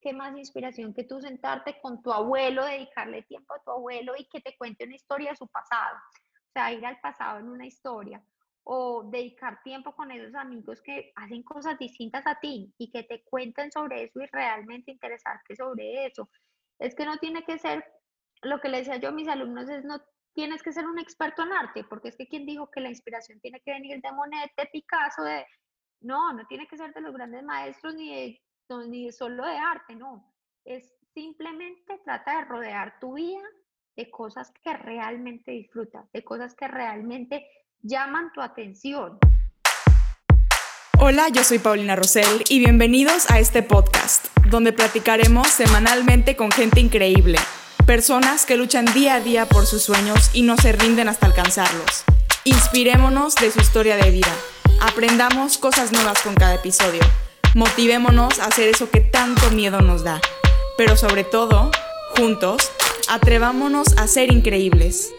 qué más inspiración que tú sentarte con tu abuelo, dedicarle tiempo a tu abuelo y que te cuente una historia de su pasado. O sea, ir al pasado en una historia o dedicar tiempo con esos amigos que hacen cosas distintas a ti y que te cuenten sobre eso y realmente interesarte sobre eso. Es que no tiene que ser, lo que le decía yo a mis alumnos es no tienes que ser un experto en arte, porque es que quien dijo que la inspiración tiene que venir de Monet, de Picasso, de... No, no tiene que ser de los grandes maestros ni de, ni solo de arte, no. Es simplemente trata de rodear tu vida de cosas que realmente disfrutas, de cosas que realmente llaman tu atención. Hola, yo soy Paulina Rosell y bienvenidos a este podcast, donde platicaremos semanalmente con gente increíble, personas que luchan día a día por sus sueños y no se rinden hasta alcanzarlos. Inspirémonos de su historia de vida, aprendamos cosas nuevas con cada episodio, motivémonos a hacer eso que tanto miedo nos da, pero sobre todo, juntos, atrevámonos a ser increíbles.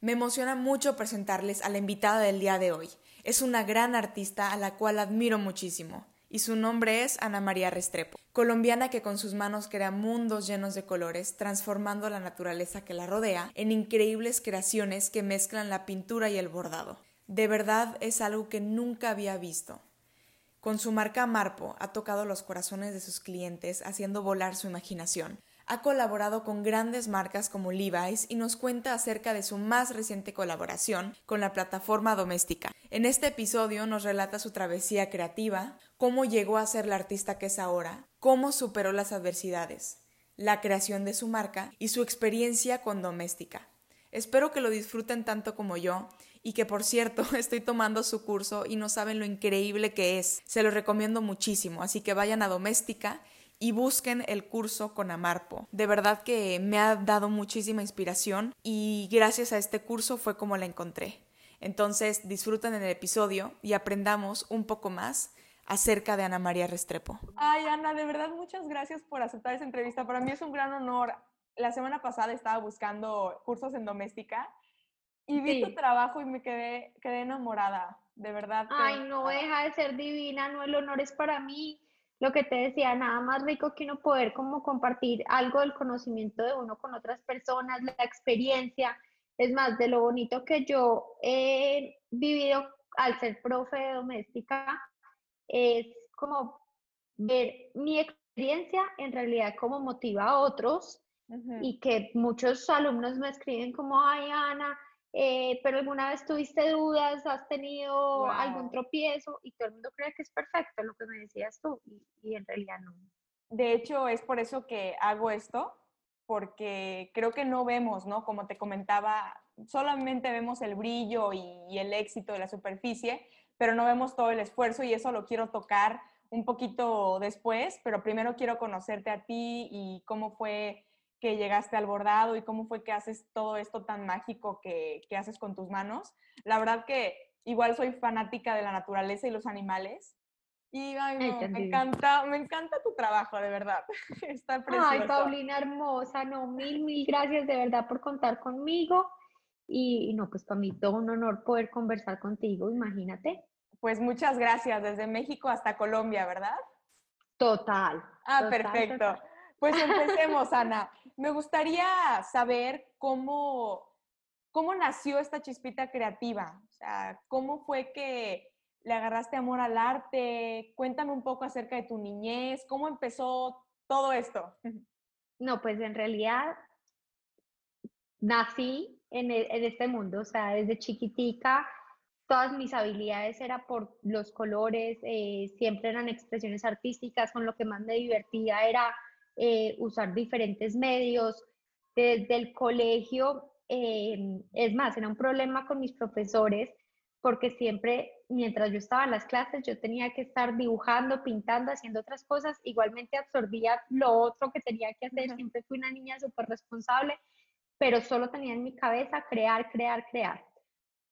Me emociona mucho presentarles a la invitada del día de hoy. Es una gran artista a la cual admiro muchísimo y su nombre es Ana María Restrepo, colombiana que con sus manos crea mundos llenos de colores, transformando la naturaleza que la rodea en increíbles creaciones que mezclan la pintura y el bordado. De verdad es algo que nunca había visto. Con su marca Marpo ha tocado los corazones de sus clientes haciendo volar su imaginación ha colaborado con grandes marcas como Levi's y nos cuenta acerca de su más reciente colaboración con la plataforma doméstica. En este episodio nos relata su travesía creativa, cómo llegó a ser la artista que es ahora, cómo superó las adversidades, la creación de su marca y su experiencia con doméstica. Espero que lo disfruten tanto como yo y que por cierto estoy tomando su curso y no saben lo increíble que es. Se lo recomiendo muchísimo, así que vayan a Doméstica y busquen el curso con Amarpo. De verdad que me ha dado muchísima inspiración y gracias a este curso fue como la encontré. Entonces disfruten el episodio y aprendamos un poco más acerca de Ana María Restrepo. Ay, Ana, de verdad muchas gracias por aceptar esta entrevista. Para mí es un gran honor. La semana pasada estaba buscando cursos en doméstica y vi tu trabajo y me quedé, quedé enamorada, de verdad. Ay, no deja de ser divina, no, el honor es para mí lo que te decía, nada más rico que uno poder como compartir algo del conocimiento de uno con otras personas, la experiencia. Es más, de lo bonito que yo he vivido al ser profe de doméstica, es como ver mi experiencia en realidad como motiva a otros y que muchos alumnos me escriben como, ay Ana, eh, pero alguna vez tuviste dudas, has tenido algún tropiezo y todo el mundo cree que es perfecto lo que me decías tú y, en realidad no. De hecho, es por eso que hago esto, porque creo que no vemos, ¿no? Como te comentaba, solamente vemos el brillo y, el éxito de la superficie, pero no vemos todo el esfuerzo y eso lo quiero tocar un poquito después, pero primero quiero conocerte a ti y cómo fue que llegaste al bordado y cómo fue que haces todo esto tan mágico que, que haces con tus manos. La verdad que igual soy fanática de la naturaleza y los animales. Y ay, me encanta, me encanta tu trabajo, de verdad. Está precioso. Ay, Paulina hermosa, no, mil, mil gracias de verdad por contar conmigo. Y, no, pues para mí todo un honor poder conversar contigo, imagínate. Pues muchas gracias, desde México hasta Colombia, ¿verdad? Total. Ah, perfecto. Pues empecemos, Ana. Me gustaría saber cómo, cómo nació esta chispita creativa. O sea, cómo fue que le agarraste amor al arte. Cuéntame un poco acerca de tu niñez. ¿Cómo empezó todo esto? No, pues en realidad nací en, e, en este mundo. O sea, desde chiquitica todas mis habilidades eran por los colores, eh, siempre eran expresiones artísticas, con lo que más me divertía era eh, usar diferentes medios. Desde el colegio, eh, es más, era un problema con mis profesores porque siempre, mientras yo estaba en las clases, yo tenía que estar dibujando, pintando, haciendo otras cosas. Igualmente absorbía lo otro que tenía que hacer. Siempre fui una niña súper responsable, pero solo tenía en mi cabeza crear, crear, crear.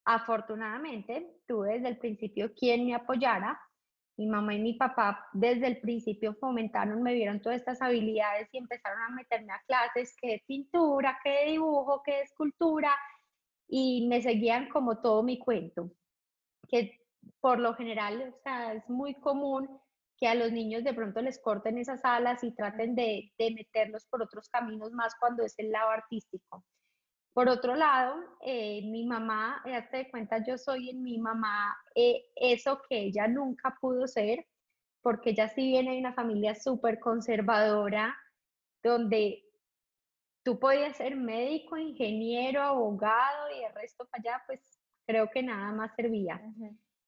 Afortunadamente, tuve desde el principio quien me apoyara mi mamá y mi papá desde el principio fomentaron, me vieron todas estas habilidades y empezaron a meterme a clases que de pintura, que de dibujo, que de escultura y me seguían como todo mi cuento, que por lo general, o sea, es muy común que a los niños de pronto les corten esas alas y traten de, de meterlos por otros caminos más cuando es el lado artístico. Por otro lado, eh, mi mamá, ya te cuenta, yo soy en mi mamá eh, eso que ella nunca pudo ser, porque ella sí viene de una familia súper conservadora, donde tú podías ser médico, ingeniero, abogado y el resto para allá, pues creo que nada más servía.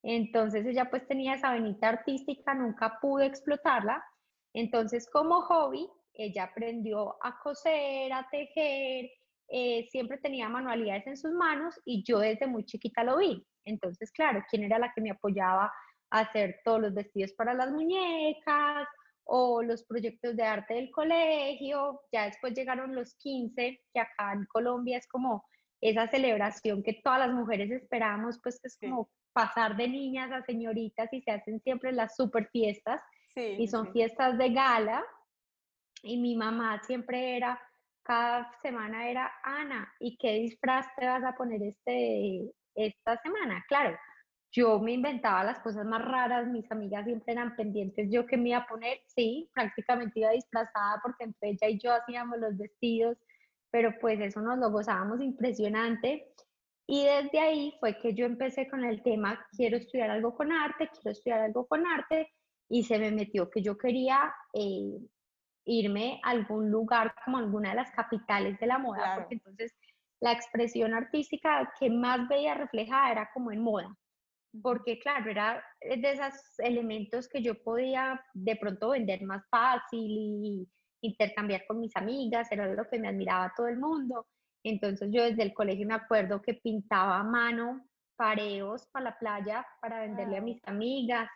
Entonces ella pues tenía esa venita artística, nunca pudo explotarla. Entonces como hobby, ella aprendió a coser, a tejer, eh, siempre tenía manualidades en sus manos y yo desde muy chiquita lo vi. Entonces, claro, ¿quién era la que me apoyaba a hacer todos los vestidos para las muñecas o los proyectos de arte del colegio? Ya después llegaron los 15, que acá en Colombia es como esa celebración que todas las mujeres esperamos, pues es como pasar de niñas a señoritas y se hacen siempre las super fiestas y son fiestas de gala. Y mi mamá siempre era, cada semana era, Ana, ¿y qué disfraz te vas a poner este, esta semana? Claro, yo me inventaba las cosas más raras, mis amigas siempre eran pendientes, yo que me iba a poner, sí, prácticamente iba disfrazada porque entre ella y yo hacíamos los vestidos, pero pues eso nos lo gozábamos impresionante. Y desde ahí fue que yo empecé con el tema, quiero estudiar algo con arte, quiero estudiar algo con arte, y se me metió que yo quería eh, irme a algún lugar como alguna de las capitales de la moda, porque entonces la expresión artística que más veía reflejada era como en moda, porque claro, era de esos elementos que yo podía de pronto vender más fácil y intercambiar con mis amigas, era lo que me admiraba todo el mundo. Entonces yo desde el colegio me acuerdo que pintaba a mano pareos para la playa para venderle a mis amigas.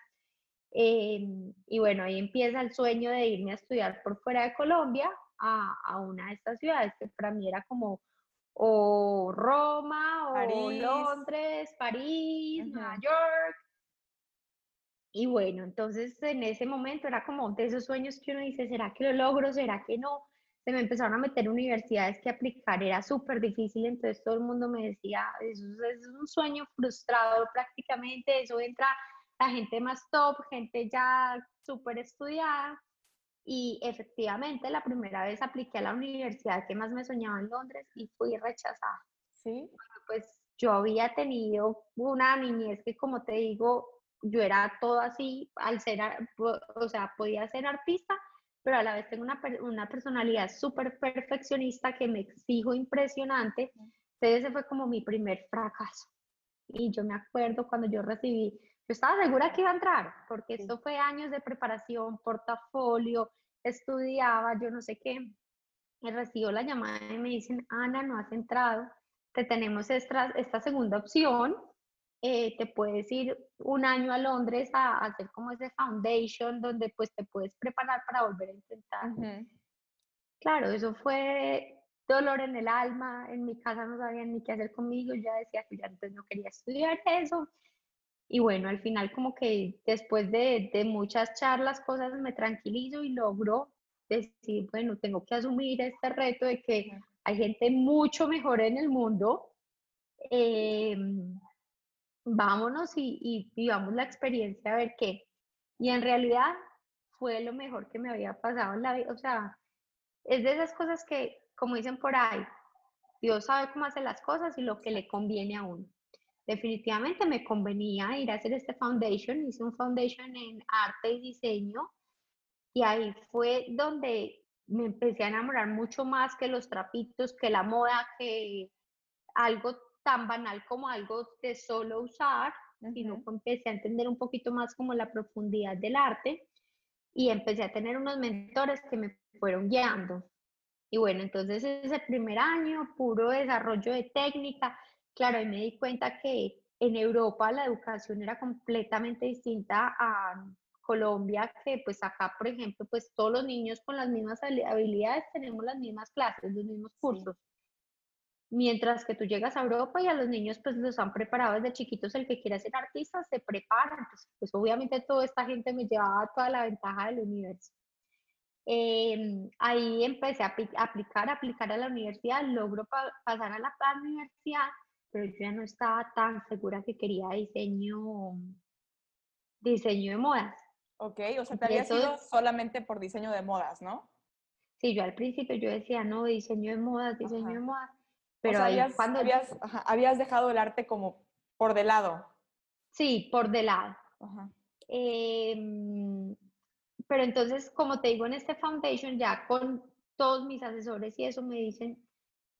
Em, y bueno, ahí empieza el sueño de irme a estudiar por fuera de Colombia a, a una de estas ciudades que para mí era como o Roma o Londres, París, Nueva York. Y bueno, entonces en ese momento era como de esos sueños que uno dice, ¿será que lo logro? ¿Será que no? se me empezaron a meter universidades que aplicar era súper difícil, entonces todo el mundo me decía, eso, es un sueño frustrado prácticamente, eso entra la gente más top, gente ya súper estudiada, y efectivamente la primera vez apliqué a la universidad que más me soñaba en Londres y fui rechazada. Sí. Pues yo había tenido una niñez que, como te digo, yo era todo así, al ser, o sea, podía ser artista, pero a la vez tengo una, una personalidad súper perfeccionista que me exijo impresionante. Entonces ese fue como mi primer fracaso. Y yo me acuerdo cuando yo recibí, yo estaba segura que iba a entrar, porque esto fue años de preparación, portafolio, estudiaba, yo no sé qué. Y recibo la llamada y me dicen, Ana, no has entrado, te tenemos esta, esta segunda opción, eh, te puedes ir un año a Londres a, hacer como ese foundation donde pues te puedes preparar para volver a intentar. Claro, eso fue dolor en el alma, en mi casa no sabían ni qué hacer conmigo, ya decía que ya entonces no quería estudiar eso. Y bueno, al final como que después de, de muchas charlas, cosas me tranquilizo y logro decir, bueno, tengo que asumir este reto de que hay gente mucho mejor en el mundo. Eh, vámonos y, vivamos la experiencia a ver qué. Y en realidad fue lo mejor que me había pasado en la vida. O sea, es de esas cosas que, como dicen por ahí, Dios sabe cómo hace las cosas y lo que le conviene a uno. Definitivamente me convenía ir a hacer este foundation. Hice un foundation en arte y diseño. Y ahí fue donde me empecé a enamorar mucho más que los trapitos, que la moda, que algo tan banal como algo de solo usar, sino que empecé a entender un poquito más como la profundidad del arte y empecé a tener unos mentores que me fueron guiando. Y bueno, entonces ese primer año, puro desarrollo de técnica, claro, y me di cuenta que en Europa la educación era completamente distinta a Colombia, que pues acá, por ejemplo, pues todos los niños con las mismas habilidades tenemos las mismas clases, los mismos cursos. Mientras que tú llegas a Europa y a los niños pues los han preparado desde chiquitos, el que quiera ser artista se prepara, pues, pues obviamente toda esta gente me llevaba toda la ventaja del universo. Em, ahí empecé a aplicar, aplicar a la universidad, logro pasar a la, universidad, pero yo ya no estaba tan segura que quería diseño, diseño de modas. Ok, o sea, te había sido solamente por diseño de modas, ¿no? Sí, yo al principio yo decía, no, diseño de modas, diseño de modas. Pero ahí cuando... Habías, habías dejado el arte como por de lado. Sí, por de lado. Em, pero entonces, como te digo, en este foundation ya con todos mis asesores y eso me dicen,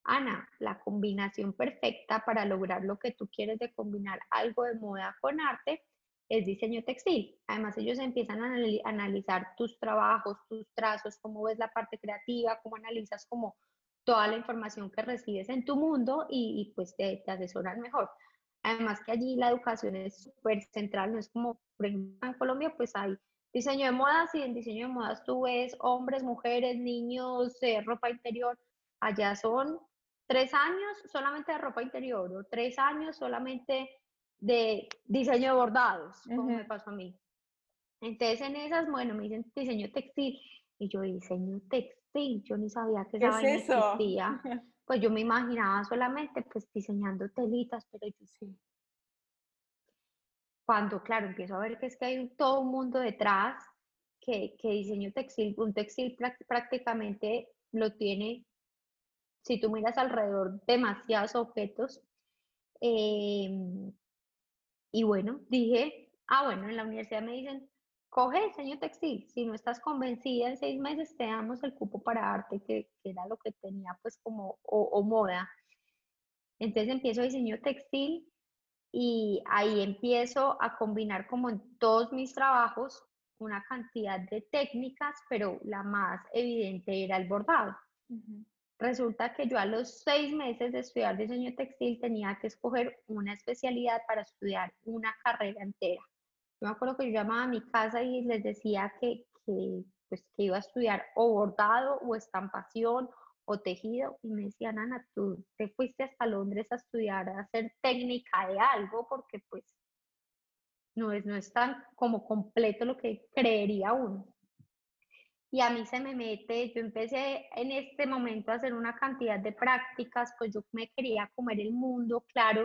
Ana, la combinación perfecta para lograr lo que tú quieres de combinar algo de moda con arte es diseño textil. Además, ellos empiezan a analizar tus trabajos, tus trazos, cómo ves la parte creativa, cómo analizas como toda la información que recibes en tu mundo y, pues te, te, asesoran mejor. Además que allí la educación es súper central, no es como, por ejemplo, en Colombia, pues hay diseño de modas y en diseño de modas tú ves hombres, mujeres, niños, eh, ropa interior. Allá son tres años solamente de ropa interior o tres años solamente de diseño de bordados, como me pasó a mí. Entonces en esas, bueno, me dicen diseño textil y yo diseño textil, yo ni sabía que esa ¿Qué es eso? existía. Pues yo me imaginaba solamente pues diseñando telitas, pero yo sí. Cuando, claro, empiezo a ver que es que hay todo un mundo detrás, que, que diseño textil, un textil prácticamente lo tiene, si tú miras alrededor, demasiados objetos. Em, y bueno, dije, ah, bueno, en la universidad me dicen, coge diseño textil, si no estás convencida, en seis meses te damos el cupo para arte, que, era lo que tenía pues como, o, moda. Entonces empiezo diseño textil y ahí empiezo a combinar como en todos mis trabajos una cantidad de técnicas, pero la más evidente era el bordado. Resulta que yo a los seis meses de estudiar diseño textil tenía que escoger una especialidad para estudiar una carrera entera. Yo me acuerdo que yo llamaba a mi casa y les decía que, que, pues, que iba a estudiar o bordado o estampación o tejido y me decían, Ana, tú te fuiste hasta Londres a estudiar, a hacer técnica de algo porque pues no es, no es tan como completo lo que creería uno y a mí se me mete, yo empecé en este momento a hacer una cantidad de prácticas, pues yo me quería comer el mundo, claro,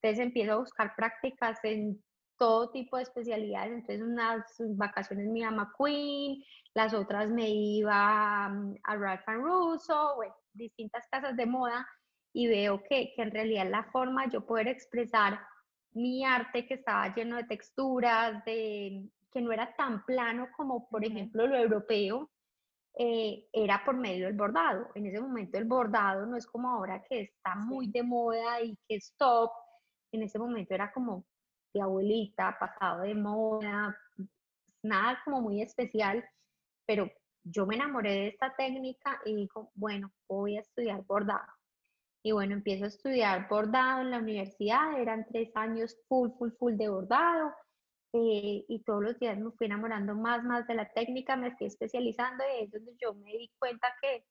entonces empiezo a buscar prácticas en todo tipo de especialidades, entonces unas vacaciones me iba a McQueen, las otras me iba mm, a Ralph Russo, bueno, distintas casas de moda y veo que, que en realidad la forma de yo poder expresar mi arte que estaba lleno de texturas, de que no era tan plano como, por ejemplo, lo europeo, eh, era por medio del bordado. En ese momento el bordado no es como ahora que está muy de moda y que es top. En ese momento era como de abuelita, pasado de moda, nada como muy especial, pero yo me enamoré de esta técnica y digo, bueno, voy a estudiar bordado. Y bueno, empiezo a estudiar bordado en la universidad, eran tres años full, full, full de bordado. Eh, y todos los días me fui enamorando más, más de la técnica, me fui especializando y es donde yo me di cuenta que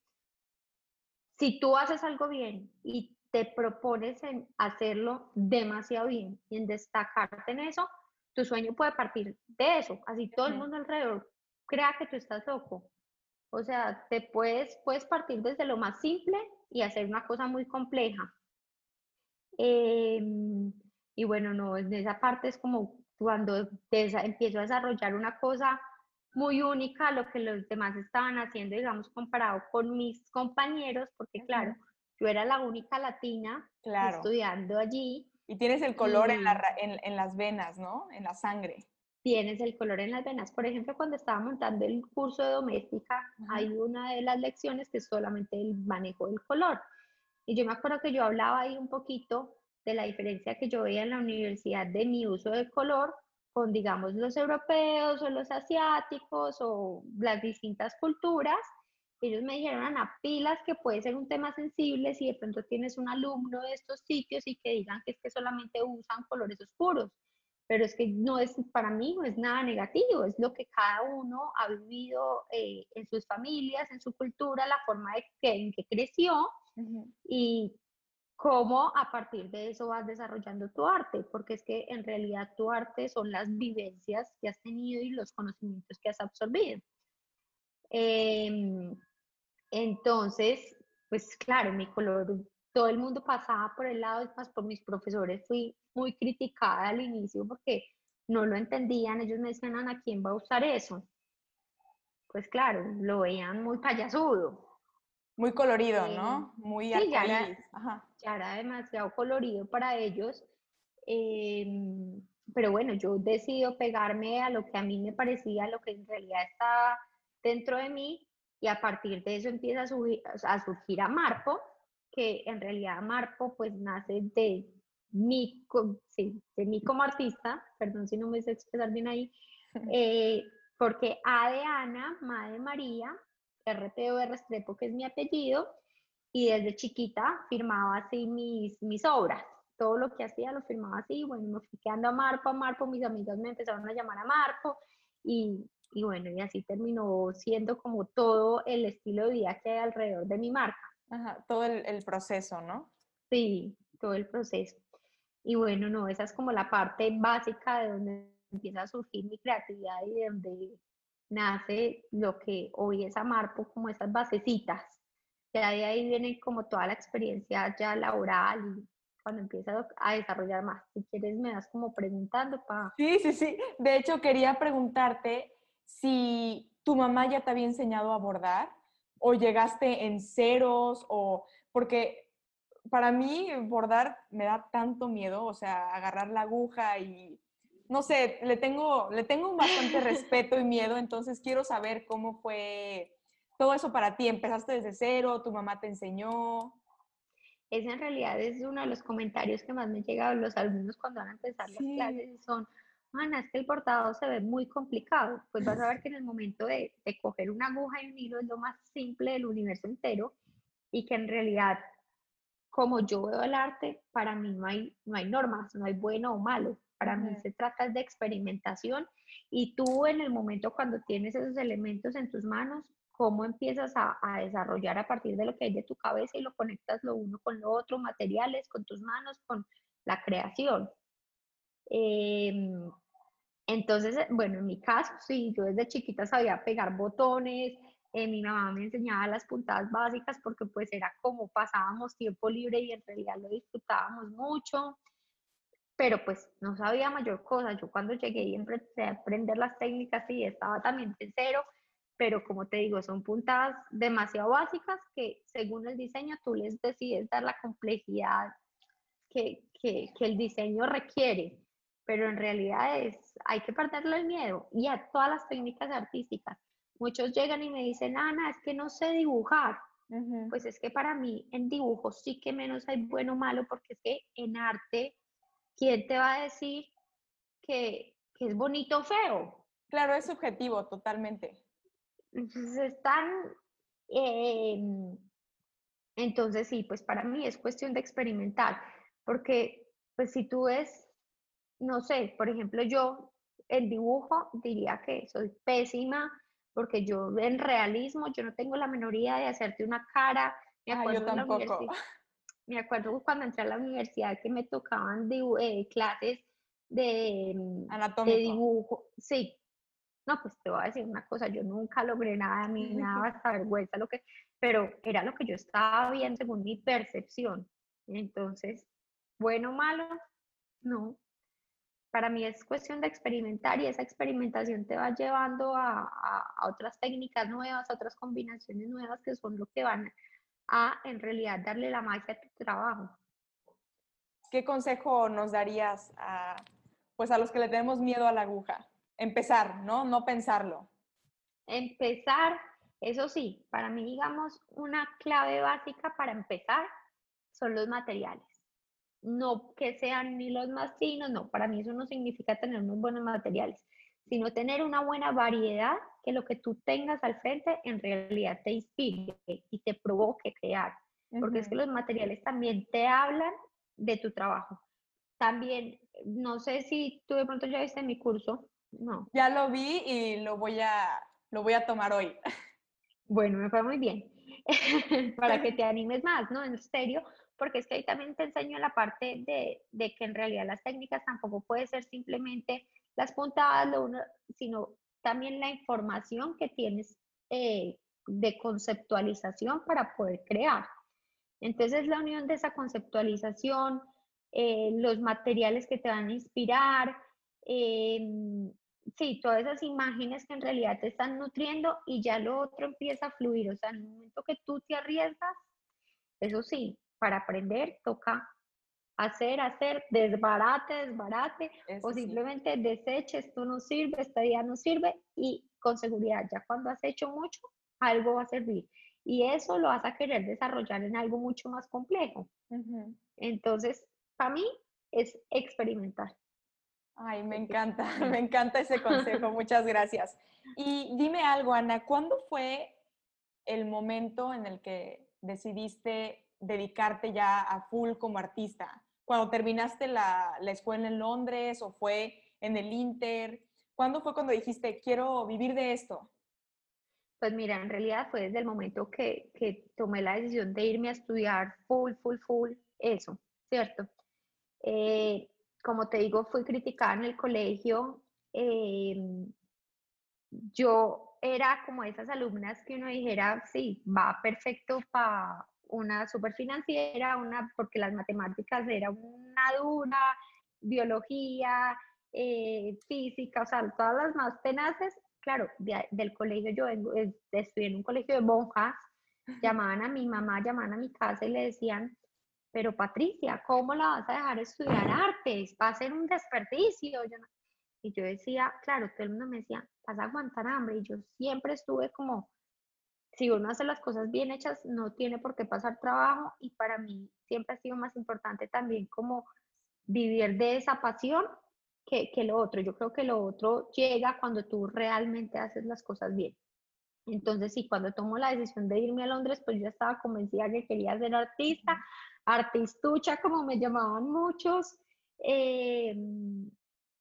si tú haces algo bien y te propones en hacerlo demasiado bien y en destacarte en eso, tu sueño puede partir de eso. Así todo el mundo alrededor crea que tú estás loco. O sea, te puedes, puedes partir desde lo más simple y hacer una cosa muy compleja. Em, y bueno, no, en esa parte es como cuando empiezo a desarrollar una cosa muy única a lo que los demás estaban haciendo, digamos, comparado con mis compañeros, porque claro, yo era la única latina estudiando allí. Y tienes el color en, la, en, las venas, ¿no? En la sangre. Tienes el color en las venas. Por ejemplo, cuando estaba montando el curso de doméstica, hay una de las lecciones que es solamente el manejo del color. Y yo me acuerdo que yo hablaba ahí un poquito de la diferencia que yo veía en la universidad de mi uso de color con, digamos, los europeos o los asiáticos o las distintas culturas. Ellos me dijeron, Ana, pilas que puede ser un tema sensible si de pronto tienes un alumno de estos sitios y que digan que es que solamente usan colores oscuros. Pero es que no es, para mí no es nada negativo, es lo que cada uno ha vivido eh, en sus familias, en su cultura, la forma de que, en que creció. Y cómo a partir de eso vas desarrollando tu arte, porque es que en realidad tu arte son las vivencias que has tenido y los conocimientos que has absorbido. Em, entonces, pues claro, mi color, todo el mundo pasaba por el lado, es más por mis profesores fui muy criticada al inicio porque no lo entendían, ellos me decían, Ana, ¿quién va a usar eso? Pues claro, lo veían muy payasudo. Muy colorido, ¿no? Eh, muy sí, ya era, demasiado colorido para ellos. Em, pero bueno, yo decido pegarme a lo que a mí me parecía, lo que en realidad está dentro de mí, y a partir de eso empieza a, subir, a surgir Amarpo, que en realidad Amarpo pues nace de mí, sí, de mí como artista, perdón si no me sé expresar bien ahí, eh, porque A de Ana, Ma de María, RTO Restrepo, que es mi apellido, y desde chiquita firmaba así mis, mis obras. Todo lo que hacía lo firmaba así, bueno, me fui quedando a Marpo, a Marpo, mis amigas me empezaron a llamar a Marpo, y, y bueno, y así terminó siendo como todo el estilo de vida que hay alrededor de mi marca. Ajá, todo el, el proceso, ¿no? Sí, todo el proceso. Y bueno, no, esa es como la parte básica de donde empieza a surgir mi creatividad y de donde nace lo que hoy es Amarpo, como esas basecitas. Ya de ahí viene como toda la experiencia ya laboral y cuando empieza a desarrollar más. Si quieres, me das como preguntando para... Sí, sí, sí. De hecho, quería preguntarte si tu mamá ya te había enseñado a bordar o llegaste en ceros o porque para mí bordar me da tanto miedo, o sea, agarrar la aguja y no sé, le tengo, le tengo bastante respeto y miedo, entonces quiero saber cómo fue todo eso para ti. ¿Empezaste desde cero? ¿Tu mamá te enseñó? Ese en realidad es uno de los comentarios que más me llegado los alumnos cuando van a empezar las clases y son, Ana, es que el bordado se ve muy complicado. Pues vas a ver que en el momento de, de coger una aguja y un hilo es lo más simple del universo entero y que en realidad como yo veo el arte, para mí no hay, no hay normas, no hay bueno o malo. Para mí se trata de experimentación y tú en el momento cuando tienes esos elementos en tus manos, cómo empiezas a, desarrollar a partir de lo que hay de tu cabeza y lo conectas lo uno con lo otro, materiales, con tus manos, con la creación. Em, entonces, bueno, en mi caso, sí, yo desde chiquita sabía pegar botones, eh, mi mamá me enseñaba las puntadas básicas porque pues era como pasábamos tiempo libre y en realidad lo disfrutábamos mucho pero pues no sabía mayor cosa. Yo cuando llegué y empecé a aprender las técnicas, sí, estaba también en cero, pero como te digo, son puntadas demasiado básicas que según el diseño tú les decides dar la complejidad que, que, que el diseño requiere, pero en realidad es, hay que perderle el miedo y a todas las técnicas artísticas. Muchos llegan y me dicen, Ana, es que no sé dibujar. Pues es que para mí en dibujo sí que menos hay bueno o malo, porque es que en arte ¿quién te va a decir que, es bonito o feo? Claro, es subjetivo totalmente. Entonces están, entonces sí, pues para mí es cuestión de experimentar, porque pues si tú ves, no sé, por ejemplo yo el dibujo diría que soy pésima, porque yo en realismo yo no tengo la menoría de hacerte una cara. Me ah, yo tampoco me acuerdo cuando entré a la universidad que me tocaban eh, clases de, mm, de, dibujo. Sí. No, pues te voy a decir una cosa, yo nunca logré nada, mí nada, hasta vergüenza, lo que, pero era lo que yo estaba viendo según mi percepción. Entonces, bueno o malo, no. Para mí es cuestión de experimentar y esa experimentación te va llevando a, a otras técnicas nuevas, a otras combinaciones nuevas que son lo que van a en realidad darle la magia a tu trabajo. ¿Qué consejo nos darías a, pues a los que le tenemos miedo a la aguja? Empezar, ¿no? No pensarlo. Empezar, eso sí, para mí, digamos, una clave básica para empezar son los materiales. No que sean ni los más finos, no, para mí eso no significa tener muy buenos materiales, sino tener una buena variedad que lo que tú tengas al frente en realidad te inspire y te provoque crear, porque es que los materiales también te hablan de tu trabajo. También, no sé si tú de pronto ya viste mi curso, no. Ya lo vi y lo voy a, lo voy a tomar hoy. Bueno, me fue muy bien, para que te animes más, ¿no? En serio, porque es que ahí también te enseño la parte de, de que en realidad las técnicas tampoco puede ser simplemente las puntadas, sino también la información que tienes eh, de conceptualización para poder crear. Entonces, la unión de esa conceptualización, eh, los materiales que te van a inspirar, em, sí, todas esas imágenes que en realidad te están nutriendo y ya lo otro empieza a fluir. O sea, en el momento que tú te arriesgas, eso sí, para aprender toca hacer, hacer, desbarate, desbarate, o simplemente deseche, esto no sirve, esta día no sirve, y con seguridad, ya cuando has hecho mucho, algo va a servir. Y eso lo vas a querer desarrollar en algo mucho más complejo. Entonces, para mí es experimentar. Ay, me encanta, me encanta ese consejo, muchas gracias. Y dime algo, Ana, ¿cuándo fue el momento en el que decidiste dedicarte ya a full como artista? ¿Cuando terminaste la, escuela en Londres o fue en el Inter? ¿Cuándo fue cuando dijiste, quiero vivir de esto? Pues mira, en realidad fue desde el momento que, que tomé la decisión de irme a estudiar full, full, full, eso, ¿cierto? Eh, como te digo, fui criticada en el colegio. Em, yo era como esas alumnas que uno dijera, sí, va perfecto para una superfinanciera, una, porque las matemáticas era una dura, biología, eh, física, o sea, todas las más tenaces. Claro, del colegio, yo estudié en un colegio de monjas, llamaban a mi mamá, llamaban a mi casa y le decían, pero Patricia, ¿cómo la vas a dejar estudiar artes? Va a ser un desperdicio. y yo decía, claro, todo el mundo me decía, vas a aguantar hambre. Y yo siempre estuve como, si uno hace las cosas bien hechas, no tiene por qué pasar trabajo. Y para mí siempre ha sido más importante también como vivir de esa pasión que, que lo otro. Yo creo que lo otro llega cuando tú realmente haces las cosas bien. Entonces, sí, cuando tomo la decisión de irme a Londres, pues yo estaba convencida que quería ser artista, artistucha, como me llamaban muchos. Eh,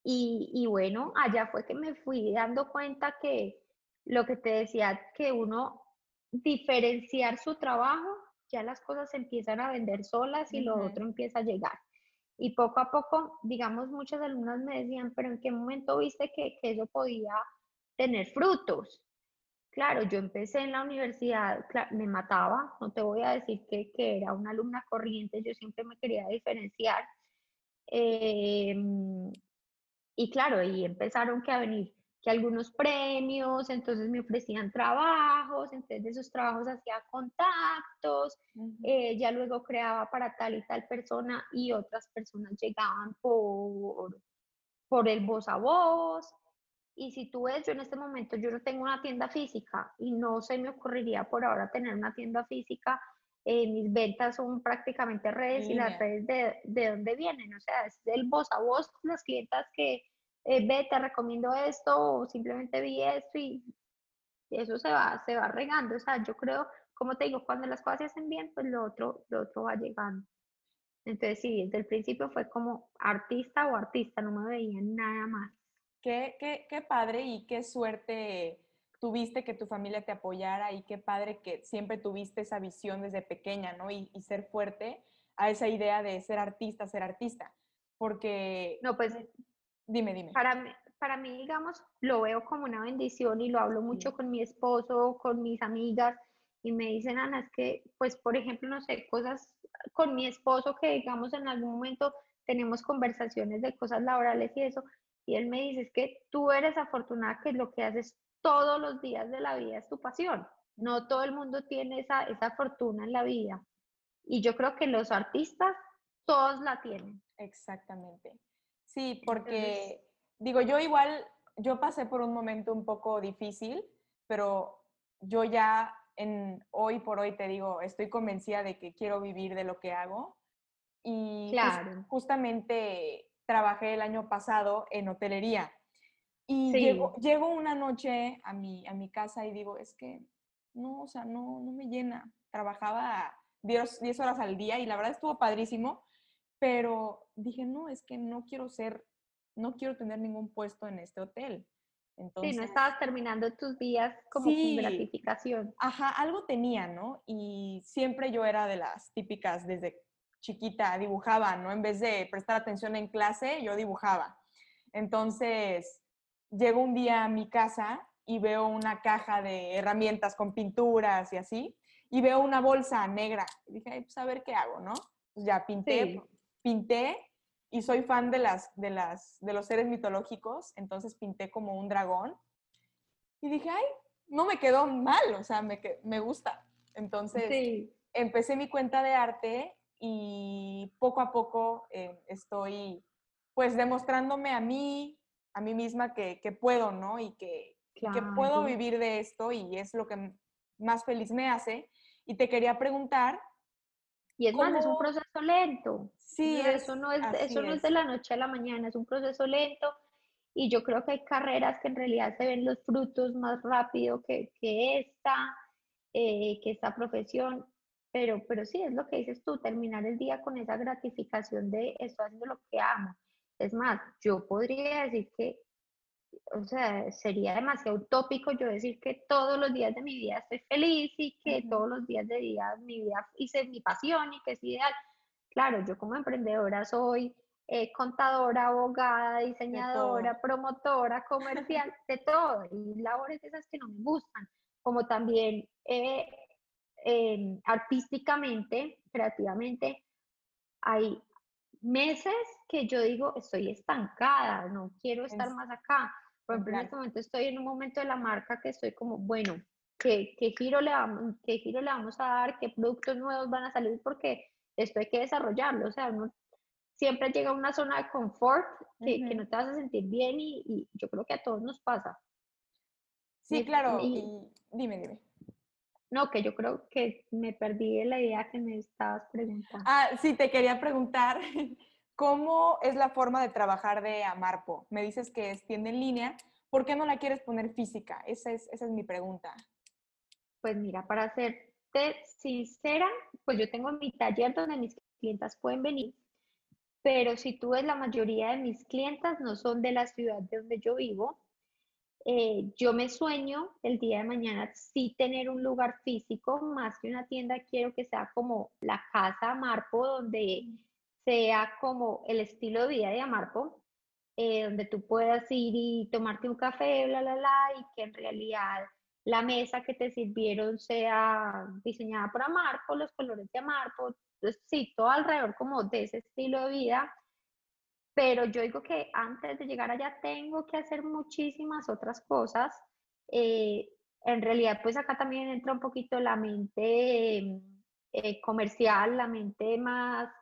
y, y, bueno, allá fue que me fui dando cuenta que lo que te decía, que uno diferenciar su trabajo, ya las cosas empiezan a vender solas y lo otro empieza a llegar. Y poco a poco, digamos, muchas alumnas me decían, pero ¿en qué momento viste que, que eso podía tener frutos? Claro, yo empecé en la universidad, me mataba, no te voy a decir que, era una alumna corriente, yo siempre me quería diferenciar. Em, y claro, y empezaron que a venir que algunos premios, entonces me ofrecían trabajos, entonces de esos trabajos hacía contactos, eh, ya luego creaba para tal y tal persona y otras personas llegaban por, por el voz a voz. Y si tú ves, yo en este momento yo no tengo una tienda física y no se me ocurriría por ahora tener una tienda física. Eh, mis ventas son prácticamente redes y las redes de, de dónde vienen, o sea, es del voz a voz, las clientas que eh, ve, te recomiendo esto o simplemente vi esto y eso se va, se va regando. O sea, yo creo, como te digo, cuando las cosas se hacen bien, pues lo otro, lo otro va llegando. Entonces, sí, desde el principio fue como artista o artista, no me veía nada más. Qué, qué, qué padre y qué suerte tuviste que tu familia te apoyara y qué padre que siempre tuviste esa visión desde pequeña, ¿no? Y, y, ser fuerte a esa idea de ser artista, ser artista. Porque... No, pues... Dime, dime. Para mí, para mí, digamos, lo veo como una bendición y lo hablo mucho con mi esposo, con mis amigas, y me dicen, Ana, es que, pues, por ejemplo, no sé, cosas con mi esposo que, digamos, en algún momento tenemos conversaciones de cosas laborales y eso, y él me dice, es que tú eres afortunada que lo que haces todos los días de la vida es tu pasión. No todo el mundo tiene esa, esa fortuna en la vida. Y yo creo que los artistas, todos la tienen. Exactamente. Sí, porque digo, yo igual, yo pasé por un momento un poco difícil, pero yo ya en hoy por hoy te digo, estoy convencida de que quiero vivir de lo que hago. Y claro. justamente trabajé el año pasado en hotelería. Y llego, una noche a mi, a mi casa y digo, es que no, o sea, no, no me llena. Trabajaba 10, 10 horas al día y la verdad estuvo padrísimo, pero dije, no, es que no quiero ser, no quiero tener ningún puesto en este hotel. Entonces, sí, no estabas terminando tus días como con gratificación. Ajá, algo tenía, ¿no? Y siempre yo era de las típicas desde chiquita dibujaba, ¿no? En vez de prestar atención en clase, yo dibujaba. Entonces, llego un día a mi casa y veo una caja de herramientas con pinturas y así, y veo una bolsa negra. Y dije, pues a ver qué hago, ¿no? Pues ya pinté, pinté y soy fan de, las, de, las, de los seres mitológicos, entonces pinté como un dragón y dije, ay, no me quedó mal, o sea, me, me gusta. Entonces empecé mi cuenta de arte y poco a poco eh, estoy pues demostrándome a mí, a mí misma que, que puedo, ¿no? Y que, que puedo vivir de esto y es lo que más feliz me hace. Y te quería preguntar. Y es más, es un proceso lento. Sí, eso, no es, eso no es de la noche a la mañana, es un proceso lento. Y yo creo que hay carreras que en realidad se ven los frutos más rápido que, que esta, eh, que esta profesión. Pero, pero sí, es lo que dices tú, terminar el día con esa gratificación de estoy haciendo lo que amo. Es más, yo podría decir que o sea, sería demasiado utópico yo decir que todos los días de mi vida estoy feliz y que todos los días de día mi vida hice mi pasión y que es ideal. Claro, yo como emprendedora soy eh, contadora, abogada, diseñadora, promotora, comercial, de todo, y labores esas que no me gustan, como también eh, em, artísticamente, creativamente, hay meses que yo digo, estoy estancada, no quiero estar más acá. Por ejemplo, en este momento estoy en un momento de la marca que estoy como, bueno, ¿qué, qué, giro le vamos, ¿qué giro le vamos a dar? ¿Qué productos nuevos van a salir? Porque esto hay que desarrollarlo. O sea, uno siempre llega a una zona de confort que, que no te vas a sentir bien y, y, yo creo que a todos nos pasa. Sí, claro. Y, dime, dime. No, que yo creo que me perdí de la idea que me estabas preguntando. Ah, sí, te quería preguntar ¿Cómo es la forma de trabajar de Amarpo? Me dices que es tienda en línea. ¿Por qué no la quieres poner física? Esa es, esa es mi pregunta. Pues mira, para serte sincera, pues yo tengo mi taller donde mis clientas pueden venir, pero si tú ves la mayoría de mis clientas no son de la ciudad de donde yo vivo, eh, yo me sueño el día de mañana sí tener un lugar físico, más que una tienda, quiero que sea como la casa Amarpo, donde sea como el estilo de vida de Amarpo, eh, donde tú puedas ir y tomarte un café, bla, bla, bla, y que en realidad la mesa que te sirvieron sea diseñada por Amarpo, los colores de Amarpo, entonces, sí, todo alrededor como de ese estilo de vida, pero yo digo que antes de llegar allá tengo que hacer muchísimas otras cosas. Eh, en realidad, pues acá también entra un poquito la mente eh, comercial, la mente más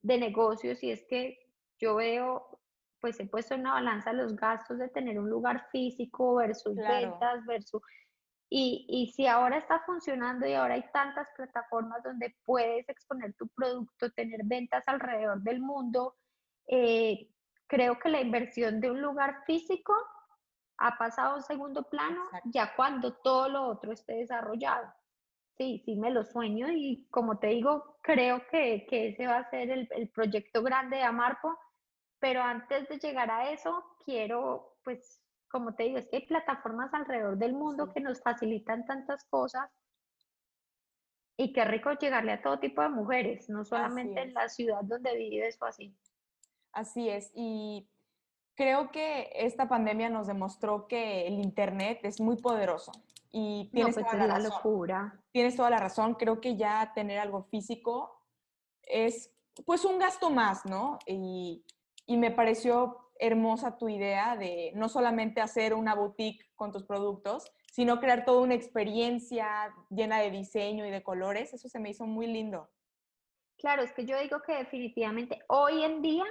de negocios y es que yo veo, pues he puesto en una balanza los gastos de tener un lugar físico versus ventas, versus... Y, y, si ahora está funcionando y ahora hay tantas plataformas donde puedes exponer tu producto, tener ventas alrededor del mundo, eh, creo que la inversión de un lugar físico ha pasado a un segundo plano ya cuando todo lo otro esté desarrollado. Sí, sí me lo sueño y como te digo, creo que, que ese va a ser el, el, proyecto grande de Amarpo, pero antes de llegar a eso, quiero, pues, como te digo, es que hay plataformas alrededor del mundo que nos facilitan tantas cosas y qué rico llegarle a todo tipo de mujeres, no solamente en la ciudad donde vives o así. Así es, y creo que esta pandemia nos demostró que el Internet es muy poderoso y tienes pues toda la, locura. Tienes toda la razón. Creo que ya tener algo físico es pues un gasto más, ¿no? Y, y me pareció hermosa tu idea de no solamente hacer una boutique con tus productos, sino crear toda una experiencia llena de diseño y de colores. Eso se me hizo muy lindo. Claro, es que yo digo que definitivamente hoy en día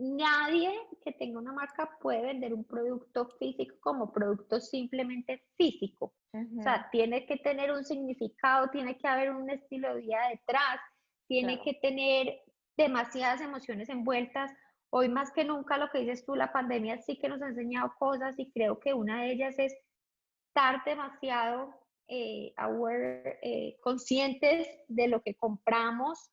nadie que tenga una marca puede vender un producto físico como producto simplemente físico. O sea, tiene que tener un significado, tiene que haber un estilo de vida detrás, tiene que tener demasiadas emociones envueltas. Hoy más que nunca lo que dices tú, la pandemia sí que nos ha enseñado cosas y creo que una de ellas es estar demasiado eh, aware, eh, conscientes de lo que compramos,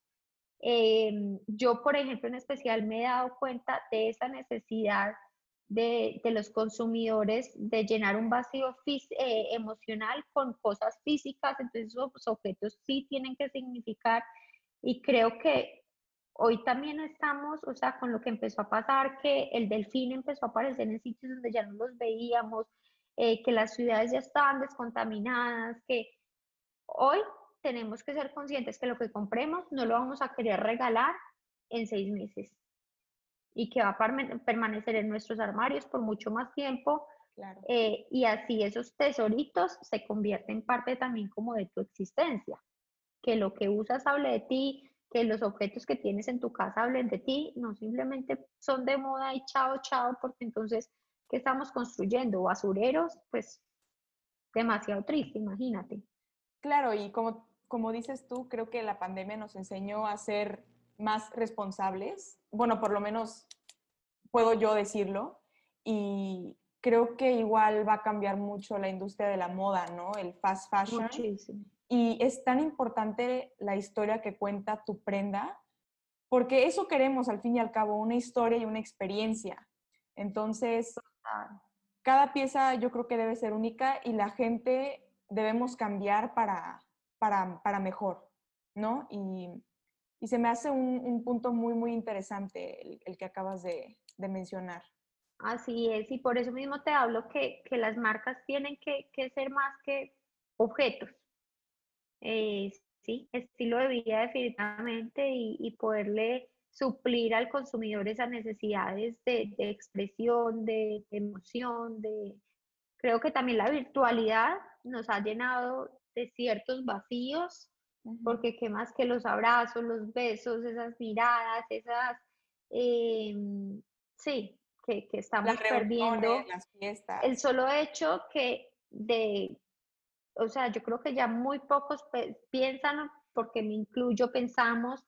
Em, yo, por ejemplo, en especial me he dado cuenta de esa necesidad de, de los consumidores de llenar un vacío eh, emocional con cosas físicas, entonces esos objetos sí tienen que significar y creo que hoy también estamos, o sea, con lo que empezó a pasar, que el delfín empezó a aparecer en sitios donde ya no los veíamos, eh, que las ciudades ya estaban descontaminadas, que hoy tenemos que ser conscientes que lo que compremos no lo vamos a querer regalar en seis meses. y que va a permanecer en nuestros armarios por mucho más tiempo. Eh, y así esos tesoritos se convierten en parte también como de tu existencia. Que lo que usas hable de ti, que los objetos que tienes en tu casa hablen de ti, no simplemente son de moda y chao, chao, porque entonces, ¿qué estamos construyendo? Basureros, pues demasiado triste, imagínate. Claro, y como, como dices tú, creo que la pandemia nos enseñó a ser más responsables. Bueno, por lo menos puedo yo decirlo. Y creo que igual va a cambiar mucho la industria de la moda, ¿no? El fast fashion. Muchísimo. Y es tan importante la historia que cuenta tu prenda, porque eso queremos al fin y al cabo, una historia y una experiencia. Entonces, cada pieza yo creo que debe ser única y la gente debemos cambiar para, para, mejor, ¿no? Y, se me hace un, punto muy, muy interesante el, que acabas de, mencionar. Así es, y por eso mismo te hablo que, las marcas tienen que, que ser más que objetos, eh, sí, estilo de vida definitivamente y, poderle suplir al consumidor esas necesidades de, expresión, de, emoción, de... Creo que también la virtualidad nos ha llenado de ciertos vacíos, porque qué más que los abrazos, los besos, esas miradas, esas... Em, sí, que, que estamos perdiendo. El solo hecho que de o sea, yo creo que ya muy pocos piensan, porque me incluyo, pensamos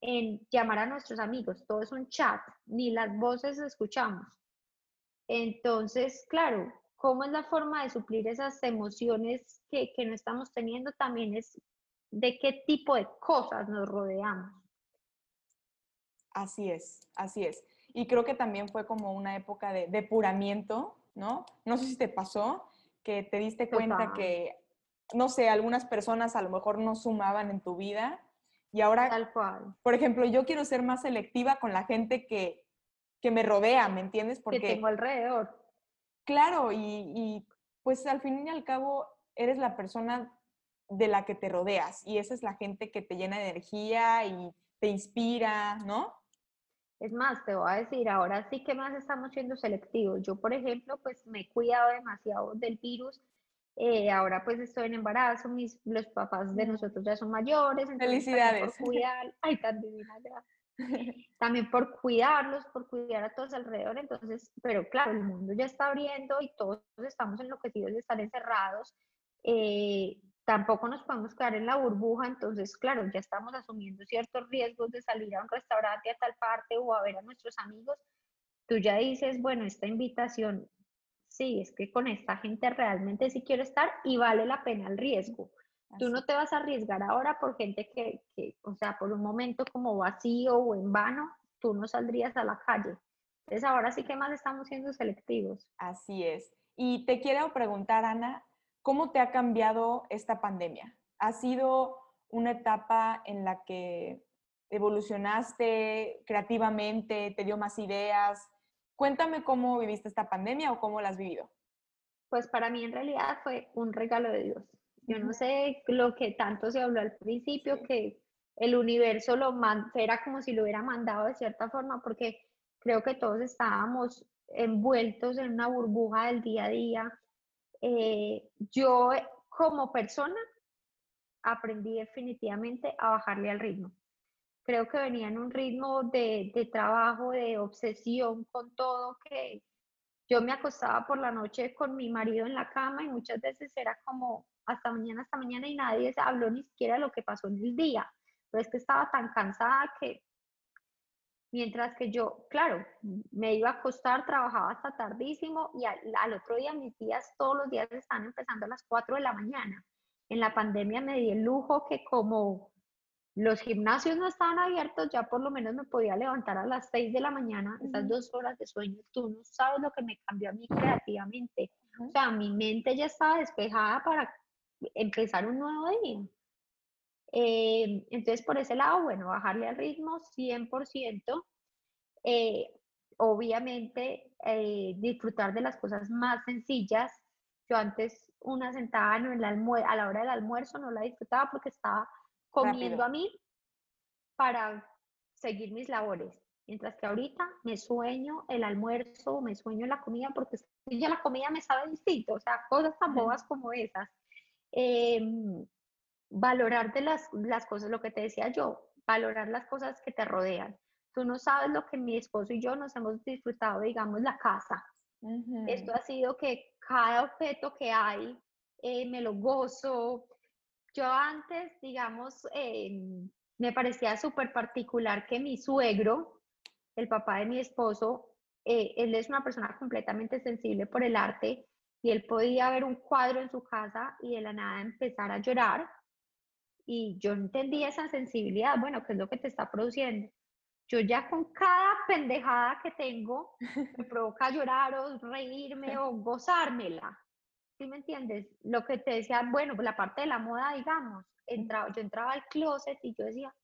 en llamar a nuestros amigos, todo es un chat, ni las voces escuchamos. Entonces, claro, ¿cómo es la forma de suplir esas emociones que, que no estamos teniendo? También es de qué tipo de cosas nos rodeamos. Así es, así es. Y creo que también fue como una época de depuramiento, ¿no? No sé si te pasó, que te diste cuenta que, no sé, algunas personas a lo mejor no sumaban en tu vida y ahora, Tal cual. por ejemplo, yo quiero ser más selectiva con la gente que, que me rodea, ¿me entiendes? Porque, que tengo alrededor. Claro, y, y pues al fin y al cabo eres la persona de la que te rodeas y esa es la gente que te llena de energía y te inspira, ¿no? Es más, te voy a decir, ahora sí que más estamos siendo selectivos. Yo, por ejemplo, pues me he cuidado demasiado del virus. Eh, ahora pues estoy en embarazo, mis, los papás de nosotros ya son mayores. Felicidades. Por cuidar, ay, tan divina ya. También por cuidarlos, por cuidar a todos alrededor. Entonces, pero claro, el mundo ya está abriendo y todos estamos enloquecidos de estar encerrados. Eh, tampoco nos podemos quedar en la burbuja, entonces, claro, ya estamos asumiendo ciertos riesgos de salir a un restaurante a tal parte o a ver a nuestros amigos. Tú ya dices, bueno, esta invitación, sí, es que con esta gente realmente sí quiero estar y vale la pena el riesgo. Tú no te vas a arriesgar ahora por gente que, que, o sea, por un momento como vacío o en vano, tú no saldrías a la calle. Entonces ahora sí que más estamos siendo selectivos. Así es. Y te quiero preguntar, Ana, ¿Cómo te ha cambiado esta pandemia? ¿Ha sido una etapa en la que evolucionaste creativamente, te dio más ideas? Cuéntame cómo viviste esta pandemia o cómo la has vivido. Pues para mí en realidad fue un regalo de Dios. Yo no sé lo que tanto se habló al principio, que el universo lo era como si lo hubiera mandado de cierta forma, porque creo que todos estábamos envueltos en una burbuja del día a día, eh, yo como persona aprendí definitivamente a bajarle al ritmo. Creo que venía en un ritmo de, de trabajo, de obsesión con todo, que yo me acostaba por la noche con mi marido en la cama y muchas veces era como hasta mañana, hasta mañana y nadie habló ni siquiera de lo que pasó en el día. Pero es que estaba tan cansada que Mientras que yo, claro, me iba a acostar, trabajaba hasta tardísimo y al, otro día mis días todos los días están empezando a las 4 de la mañana. En la pandemia me di el lujo que como los gimnasios no estaban abiertos, ya por lo menos me podía levantar a las 6 de la mañana, esas dos horas de sueño. Tú no sabes lo que me cambió a mí creativamente. O sea, mi mente ya estaba despejada para empezar un nuevo día. Eh, entonces, por ese lado, bueno, bajarle al ritmo 100%. Eh, obviamente, eh, disfrutar de las cosas más sencillas. Yo antes una sentada en el a la hora del almuerzo no la disfrutaba porque estaba comiendo a mí para seguir mis labores. Mientras que ahorita me sueño el almuerzo, me sueño la comida, porque ya la comida me sabe distinto, o sea, cosas tan bobas como esas. Em, valorar de las, las cosas, lo que te decía yo, valorar las cosas que te rodean. Tú no sabes lo que mi esposo y yo nos hemos disfrutado, digamos, la casa. Esto ha sido que cada objeto que hay eh, me lo gozo. Yo antes, digamos, em, me parecía súper particular que mi suegro, el papá de mi esposo, eh, él es una persona completamente sensible por el arte y él podía ver un cuadro en su casa y de la nada empezar a llorar. Y yo entendía esa sensibilidad, bueno, ¿qué es lo que te está produciendo? Yo ya con cada pendejada que tengo me provoca llorar o reírme o gozármela. ¿Sí me entiendes? Lo que te decía, bueno, la parte de la moda, digamos, entraba, yo entraba al closet y yo decía,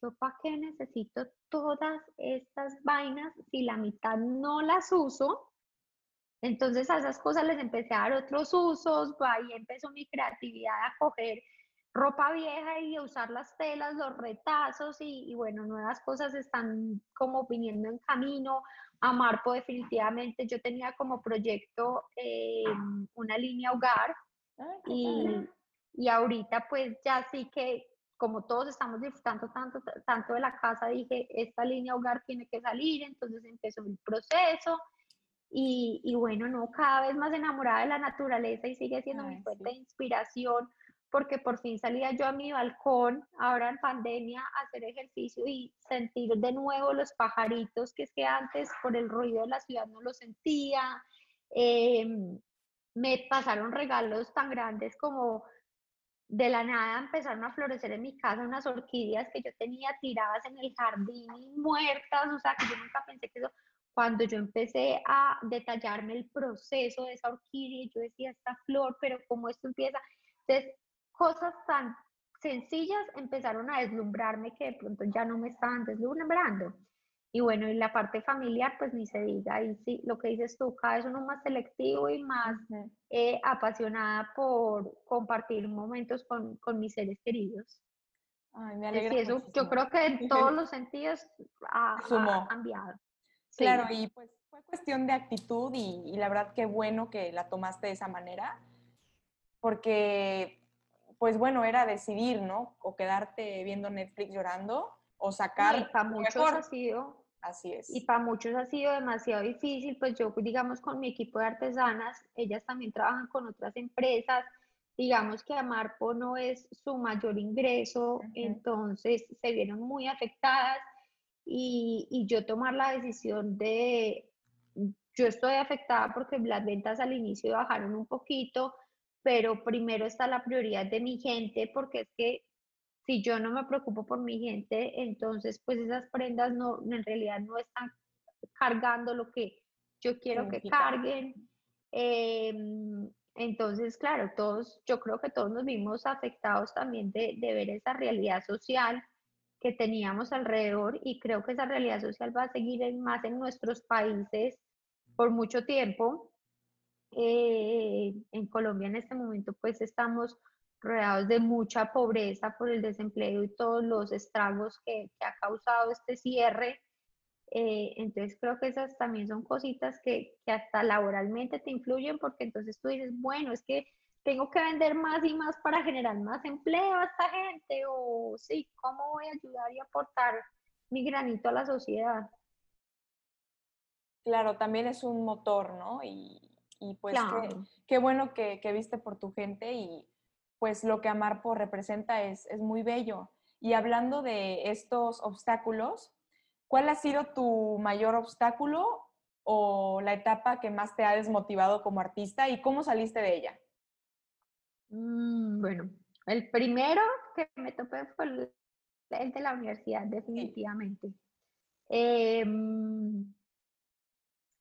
¿yo para qué necesito todas estas vainas si la mitad no las uso? Entonces a esas cosas les empecé a dar otros usos, ahí empezó mi creatividad a coger ropa vieja y a usar las telas, los retazos y, bueno, nuevas cosas están como viniendo en camino. A Marpo definitivamente yo tenía como proyecto eh, una línea hogar y, y ahorita pues ya sí que como todos estamos disfrutando tanto, tanto de la casa, dije, esta línea hogar tiene que salir, entonces empezó el proceso y, bueno, no, cada vez más enamorada de la naturaleza y sigue siendo mi fuente de inspiración porque por fin salía yo a mi balcón, ahora en pandemia, a hacer ejercicio y sentir de nuevo los pajaritos, que es que antes por el ruido de la ciudad no lo sentía. Em, me pasaron regalos tan grandes como de la nada empezaron a florecer en mi casa unas orquídeas que yo tenía tiradas en el jardín y muertas, o sea, que yo nunca pensé que eso, cuando yo empecé a detallarme el proceso de esa orquídea, yo decía, esta flor, pero cómo esto empieza. Entonces, cosas tan sencillas empezaron a deslumbrarme que de pronto ya no me estaban deslumbrando. Y bueno, y la parte familiar, pues ni se diga, y sí, lo que dices tú, cada vez uno más selectivo y más eh, apasionada por compartir momentos con, con mis seres queridos. Ay, me alegra. eso, yo creo que en todos los sentidos ha, ha cambiado. Claro, y pues fue cuestión de actitud y, y, la verdad que bueno que la tomaste de esa manera, porque pues bueno, era decidir, ¿no? O quedarte viendo Netflix llorando o sacar... y para muchos ha sido... Así es. Y para muchos ha sido demasiado difícil, pues yo, digamos, con mi equipo de artesanas, ellas también trabajan con otras empresas, digamos que Amarpo no es su mayor ingreso, entonces se vieron muy afectadas y, y yo tomar la decisión de, yo estoy afectada porque las ventas al inicio bajaron un poquito, pero primero está la prioridad de mi gente, porque es que si yo no me preocupo por mi gente, entonces pues esas prendas no, en realidad no están cargando lo que yo quiero que carguen. Em, entonces, claro, todos, yo creo que todos nos vimos afectados también de, de ver esa realidad social que teníamos alrededor y creo que esa realidad social va a seguir más en nuestros países por mucho tiempo. Eh, en Colombia en este momento pues estamos rodeados de mucha pobreza por el desempleo y todos los estragos que, ha causado este cierre. Eh, entonces creo que esas también son cositas que, que, hasta laboralmente te influyen porque entonces tú dices, bueno, es que tengo que vender más y más para generar más empleo a esta gente o sí, ¿cómo voy a ayudar y aportar mi granito a la sociedad? Claro, también es un motor, ¿no? Y, y pues qué, bueno que, viste por tu gente y pues lo que Amarpo representa es, es muy bello. Y hablando de estos obstáculos, ¿cuál ha sido tu mayor obstáculo o la etapa que más te ha desmotivado como artista y cómo saliste de ella? Mm, bueno, el primero que me topé fue el de la universidad, definitivamente. Em,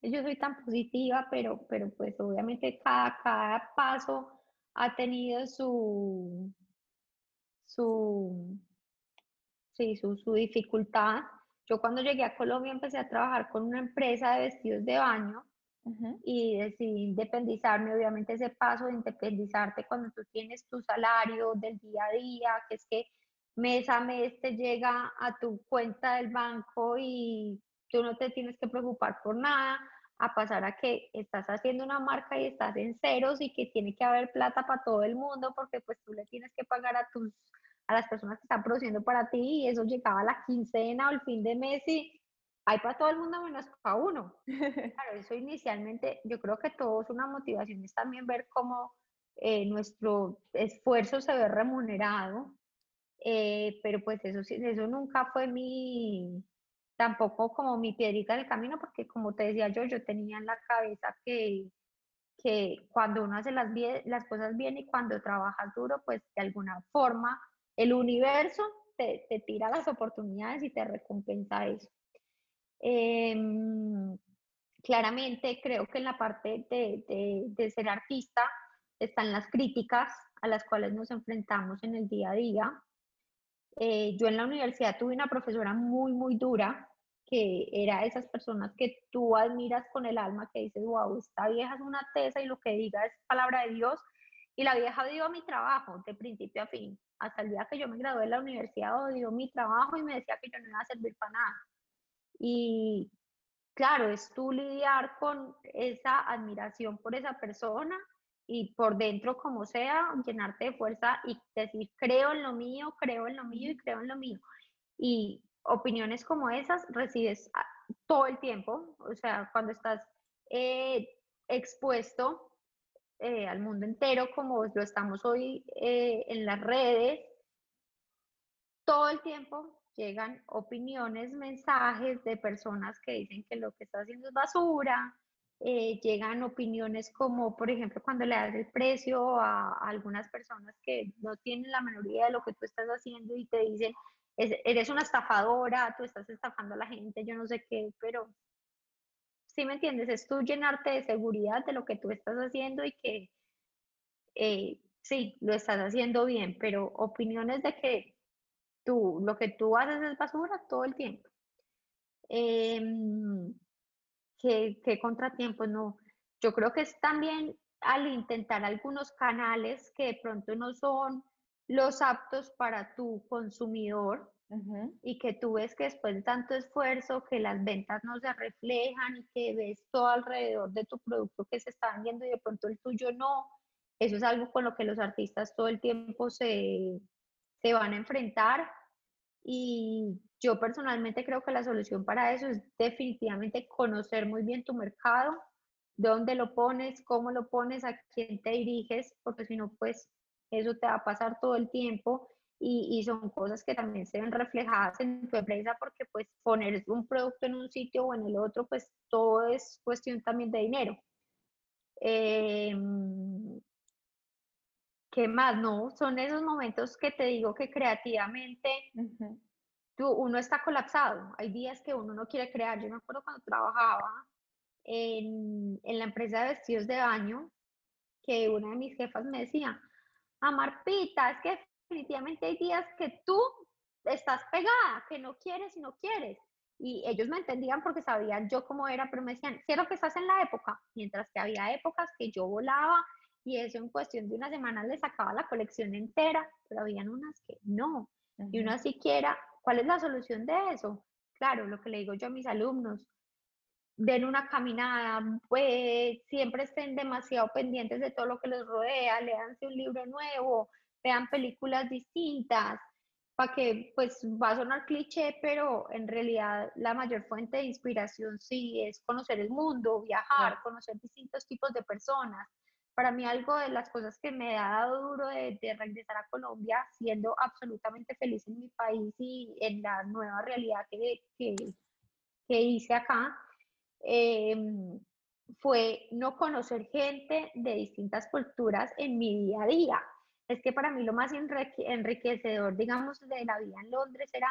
yo soy tan positiva, pero, pero pues obviamente cada, cada paso ha tenido su, su, sí, su, su dificultad. Yo cuando llegué a Colombia empecé a trabajar con una empresa de vestidos de baño y decidí independizarme. Obviamente ese paso de independizarte cuando tú tienes tu salario del día a día, que es que mes a mes te llega a tu cuenta del banco y tú no te tienes que preocupar por nada, a pasar a que estás haciendo una marca y estás en ceros y que tiene que haber plata para todo el mundo porque pues tú le tienes que pagar a tus a las personas que están produciendo para ti y eso llegaba a la quincena o el fin de mes y hay para todo el mundo menos para uno. Claro, eso inicialmente, yo creo que todo es una motivación, es también ver cómo eh, nuestro esfuerzo se ve remunerado, eh, pero pues eso, eso nunca fue mi, tampoco como mi piedrita del camino, porque como te decía yo, yo tenía en la cabeza que, que cuando uno hace las, las cosas bien y cuando trabajas duro, pues de alguna forma el universo te, te tira las oportunidades y te recompensa eso. Em, claramente creo que en la parte de, de, ser artista están las críticas a las cuales nos enfrentamos en el día a día. Eh, yo en la universidad tuve una profesora muy, muy dura, que era esas personas que tú admiras con el alma, que dices, wow, esta vieja es una tesa y lo que diga es palabra de Dios. Y la vieja dio mi trabajo de principio a fin. Hasta el día que yo me gradué de la universidad, odió mi trabajo y me decía que yo no iba a servir para nada. Y claro, es tú lidiar con esa admiración por esa persona y por dentro como sea, llenarte de fuerza y decir, creo en lo mío, creo en lo mío y creo en lo mío. Y opiniones como esas recibes ah, todo el tiempo, o sea, cuando estás eh, expuesto eh, al mundo entero como lo estamos hoy eh, en las redes, todo el tiempo llegan opiniones, mensajes de personas que dicen que lo que está haciendo es basura, eh, llegan opiniones como, por ejemplo, cuando le das el precio a, algunas personas que no tienen la idea de lo que tú estás haciendo y te dicen, eres una estafadora, tú estás estafando a la gente, yo no sé qué, pero si me entiendes, es tú llenarte de seguridad de lo que tú estás haciendo y que eh, sí, lo estás haciendo bien, pero opiniones de que tú, lo que tú haces es basura todo el tiempo. Eh, qué, contratiempos, no. Yo creo que es también al intentar algunos canales que de pronto no son los aptos para tu consumidor y que tú ves que después de tanto esfuerzo, que las ventas no se reflejan y que ves todo alrededor de tu producto que se está vendiendo y de pronto el tuyo no, eso es algo con lo que los artistas todo el tiempo se, se van a enfrentar y yo personalmente creo que la solución para eso es definitivamente conocer muy bien tu mercado, dónde lo pones, cómo lo pones, a quién te diriges, porque si no, pues eso te va a pasar todo el tiempo y, y, son cosas que también se ven reflejadas en tu empresa porque pues poner un producto en un sitio o en el otro, pues todo es cuestión también de dinero. Eh, ¿Qué más? No, son esos momentos que te digo que creativamente tú, uno está colapsado. Hay días que uno no quiere crear. Yo me acuerdo cuando trabajaba en, en la empresa de vestidos de baño, que una de mis jefas me decía, Amarpita, es que definitivamente hay días que tú estás pegada, que no quieres y no quieres. Y ellos me entendían porque sabían yo cómo era, pero me decían, quiero que estás en la época, mientras que había épocas que yo volaba y eso en cuestión de una semana le sacaba la colección entera, pero habían unas que no. Y una siquiera, ¿cuál es la solución de eso? Claro, lo que le digo yo a mis alumnos, den una caminada, pues siempre estén demasiado pendientes de todo lo que les rodea, leanse un libro nuevo, vean películas distintas, para que pues va a sonar cliché, pero en realidad la mayor fuente de inspiración sí es conocer el mundo, viajar, conocer distintos tipos de personas para mí algo de las cosas que me ha dado duro de, regresar a Colombia, siendo absolutamente feliz en mi país y en la nueva realidad que, que, que hice acá, em, fue no conocer gente de distintas culturas en mi día a día. Es que para mí lo más enriquecedor, digamos, de la vida en Londres era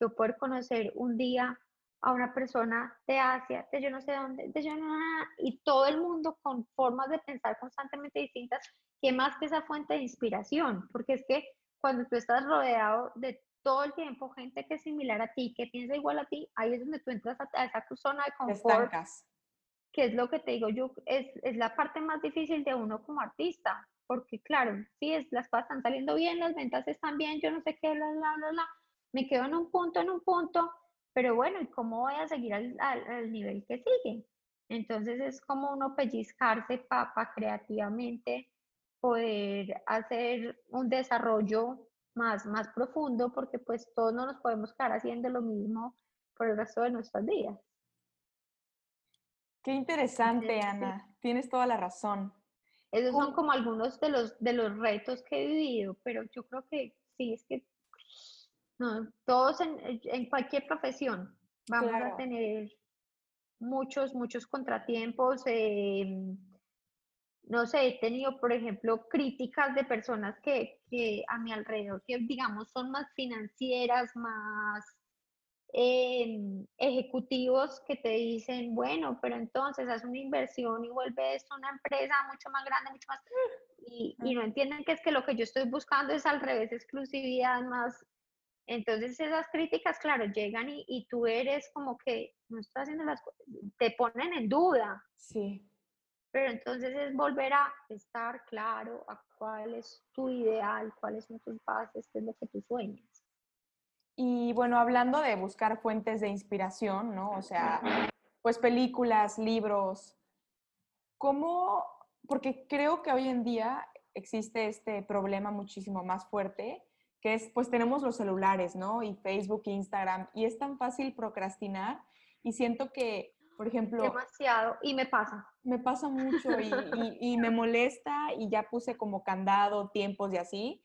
yo poder conocer un día a una persona de Asia, de yo no sé dónde, de yo no, y todo el mundo con formas de pensar constantemente distintas, que más que esa fuente de inspiración, porque es que cuando tú estás rodeado de todo el tiempo gente que es similar a ti, que piensa igual a ti, ahí es donde tú entras a, esa zona de confort, que es lo que te digo yo, es, es la parte más difícil de uno como artista, porque claro, sí, es, las cosas están saliendo bien, las ventas están bien, yo no sé qué, bla, bla, bla, bla, me quedo en un punto, en un punto, pero bueno, ¿y cómo voy a seguir al, al, nivel que sigue? Entonces es como uno pellizcarse papa creativamente, poder hacer un desarrollo más, más profundo, porque pues todos no nos podemos quedar haciendo lo mismo por el resto de nuestras vidas. Qué interesante, Ana. Tienes toda la razón. Esos son como algunos de los, de los retos que he vivido, pero yo creo que sí, es que no, todos en, en cualquier profesión vamos a tener muchos, muchos contratiempos. Em, no sé, he tenido, por ejemplo, críticas de personas que, que a mi alrededor, que digamos son más financieras, más Em, ejecutivos que te dicen, bueno, pero entonces haz una inversión y vuelve esto una empresa mucho más grande, mucho más... Y, y, no entienden que es que lo que yo estoy buscando es al revés, exclusividad más... Entonces esas críticas, claro, llegan y, y tú eres como que no estás haciendo las te ponen en duda. Sí. Pero entonces es volver a estar claro a cuál es tu ideal, cuáles son tus bases, qué es lo que tú sueñas. Y bueno, hablando de buscar fuentes de inspiración, ¿no? O sea, pues películas, libros, ¿cómo? Porque creo que hoy en día existe este problema muchísimo más fuerte, que es, pues tenemos los celulares, ¿no? Y Facebook, Instagram, y es tan fácil procrastinar y siento que, por ejemplo... Demasiado, y me pasa. Me pasa mucho y, y, y me molesta y ya puse como candado, tiempos y así,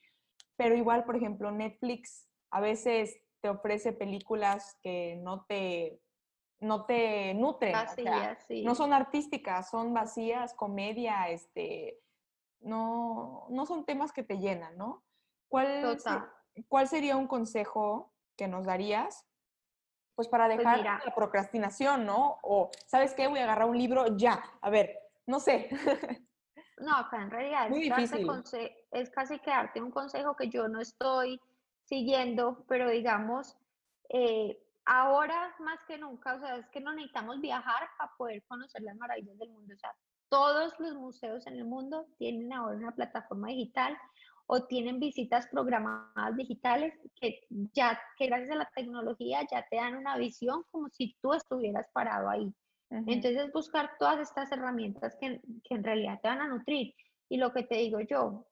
pero igual, por ejemplo, Netflix a veces te ofrece películas que no te, no te nutren. No son artísticas, son vacías, comedia, este, no, no son temas que te llenan, ¿no? ¿Cuál, ¿Cuál sería un consejo que nos darías? Pues para pues dejar la procrastinación, ¿no? O, ¿sabes qué? Voy a agarrar un libro ya. A ver, no sé. No, acá en realidad es, es casi que darte un consejo que yo no estoy siguiendo, pero digamos, eh, ahora más que nunca, o sea, es que no necesitamos viajar para poder conocer las maravillas del mundo. O sea, todos los museos en el mundo tienen ahora una plataforma digital o tienen visitas programadas digitales que ya, que gracias a la tecnología ya te dan una visión como si tú estuvieras parado ahí. Entonces, buscar todas estas herramientas que, que en realidad te van a nutrir. Y lo que te digo yo,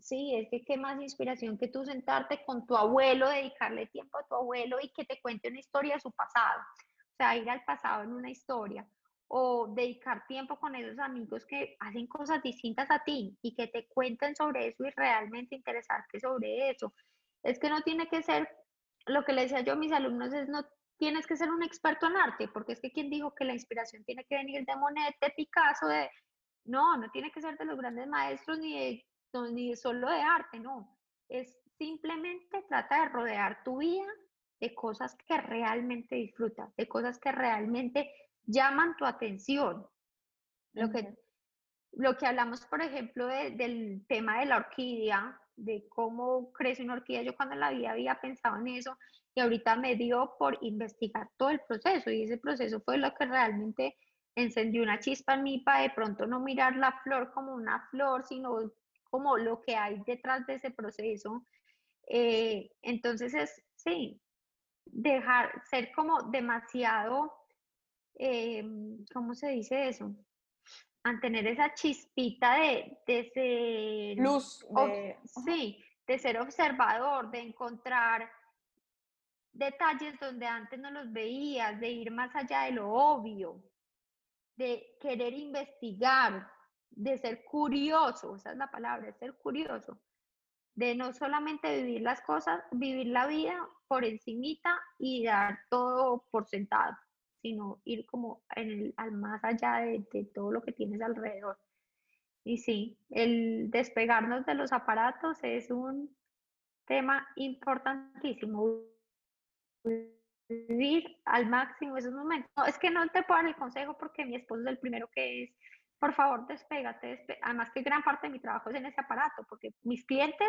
Sí, es que qué más inspiración que tú sentarte con tu abuelo, dedicarle tiempo a tu abuelo y que te cuente una historia de su pasado. O sea, ir al pasado en una historia o dedicar tiempo con esos amigos que hacen cosas distintas a ti y que te cuenten sobre eso y realmente interesarte sobre eso. Es que no tiene que ser, lo que le decía yo a mis alumnos es no tienes que ser un experto en arte, porque es que quien dijo que la inspiración tiene que venir de Monet, de Picasso, de... No, no tiene que ser de los grandes maestros ni de ni solo de arte, no. Es simplemente trata de rodear tu vida de cosas que realmente disfrutas, de cosas que realmente llaman tu atención. Lo que, lo que hablamos, por ejemplo, del tema de la orquídea, de cómo crece una orquídea, yo cuando la vida había pensado en eso y ahorita me dio por investigar todo el proceso y ese proceso fue lo que realmente encendió una chispa en mí para de pronto no mirar la flor como una flor, sino como lo que hay detrás de ese proceso. Eh, entonces es, sí, dejar, ser como demasiado, eh, ¿cómo se dice eso? Mantener esa chispita de, de ser... Luz. sí, de ser observador, de encontrar detalles donde antes no los veías, de ir más allá de lo obvio, de querer investigar, de ser curioso, esa es la palabra, de ser curioso, de no solamente vivir las cosas, vivir la vida por encimita y dar todo por sentado, sino ir como en el, al más allá de, de todo lo que tienes alrededor. Y sí, el despegarnos de los aparatos es un tema importantísimo. Vivir al máximo esos momentos. No, es que no te puedo dar el consejo porque mi esposo es el primero que es por favor, despégate. Además que gran parte de mi trabajo es en ese aparato, porque mis clientes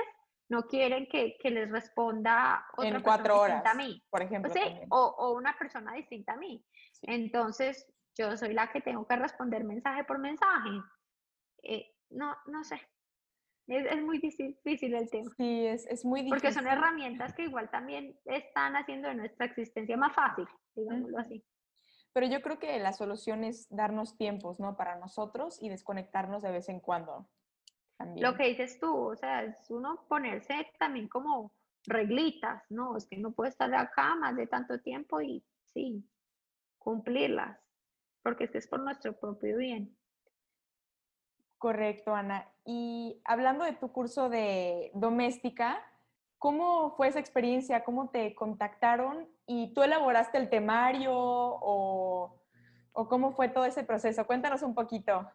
no quieren que, que les responda otra en cuatro horas, a mí. Por ejemplo. o, o, una persona distinta a mí. Entonces, yo soy la que tengo que responder mensaje por mensaje. Eh, no, no sé. Es, muy difícil el tema. Sí, es, es, muy difícil. Porque son herramientas que igual también están haciendo de nuestra existencia más fácil, digámoslo así. Pero yo creo que la solución es darnos tiempos, ¿no? Para nosotros y desconectarnos de vez en cuando. Lo que dices tú, o sea, es uno ponerse también como reglitas, ¿no? Es que no puede estar acá más de tanto tiempo y sí, cumplirlas, porque es que es por nuestro propio bien. Correcto, Ana. Y hablando de tu curso de doméstica, ¿cómo fue esa experiencia? ¿Cómo te contactaron? ¿Y tú elaboraste el temario o, o cómo fue todo ese proceso? Cuéntanos un poquito.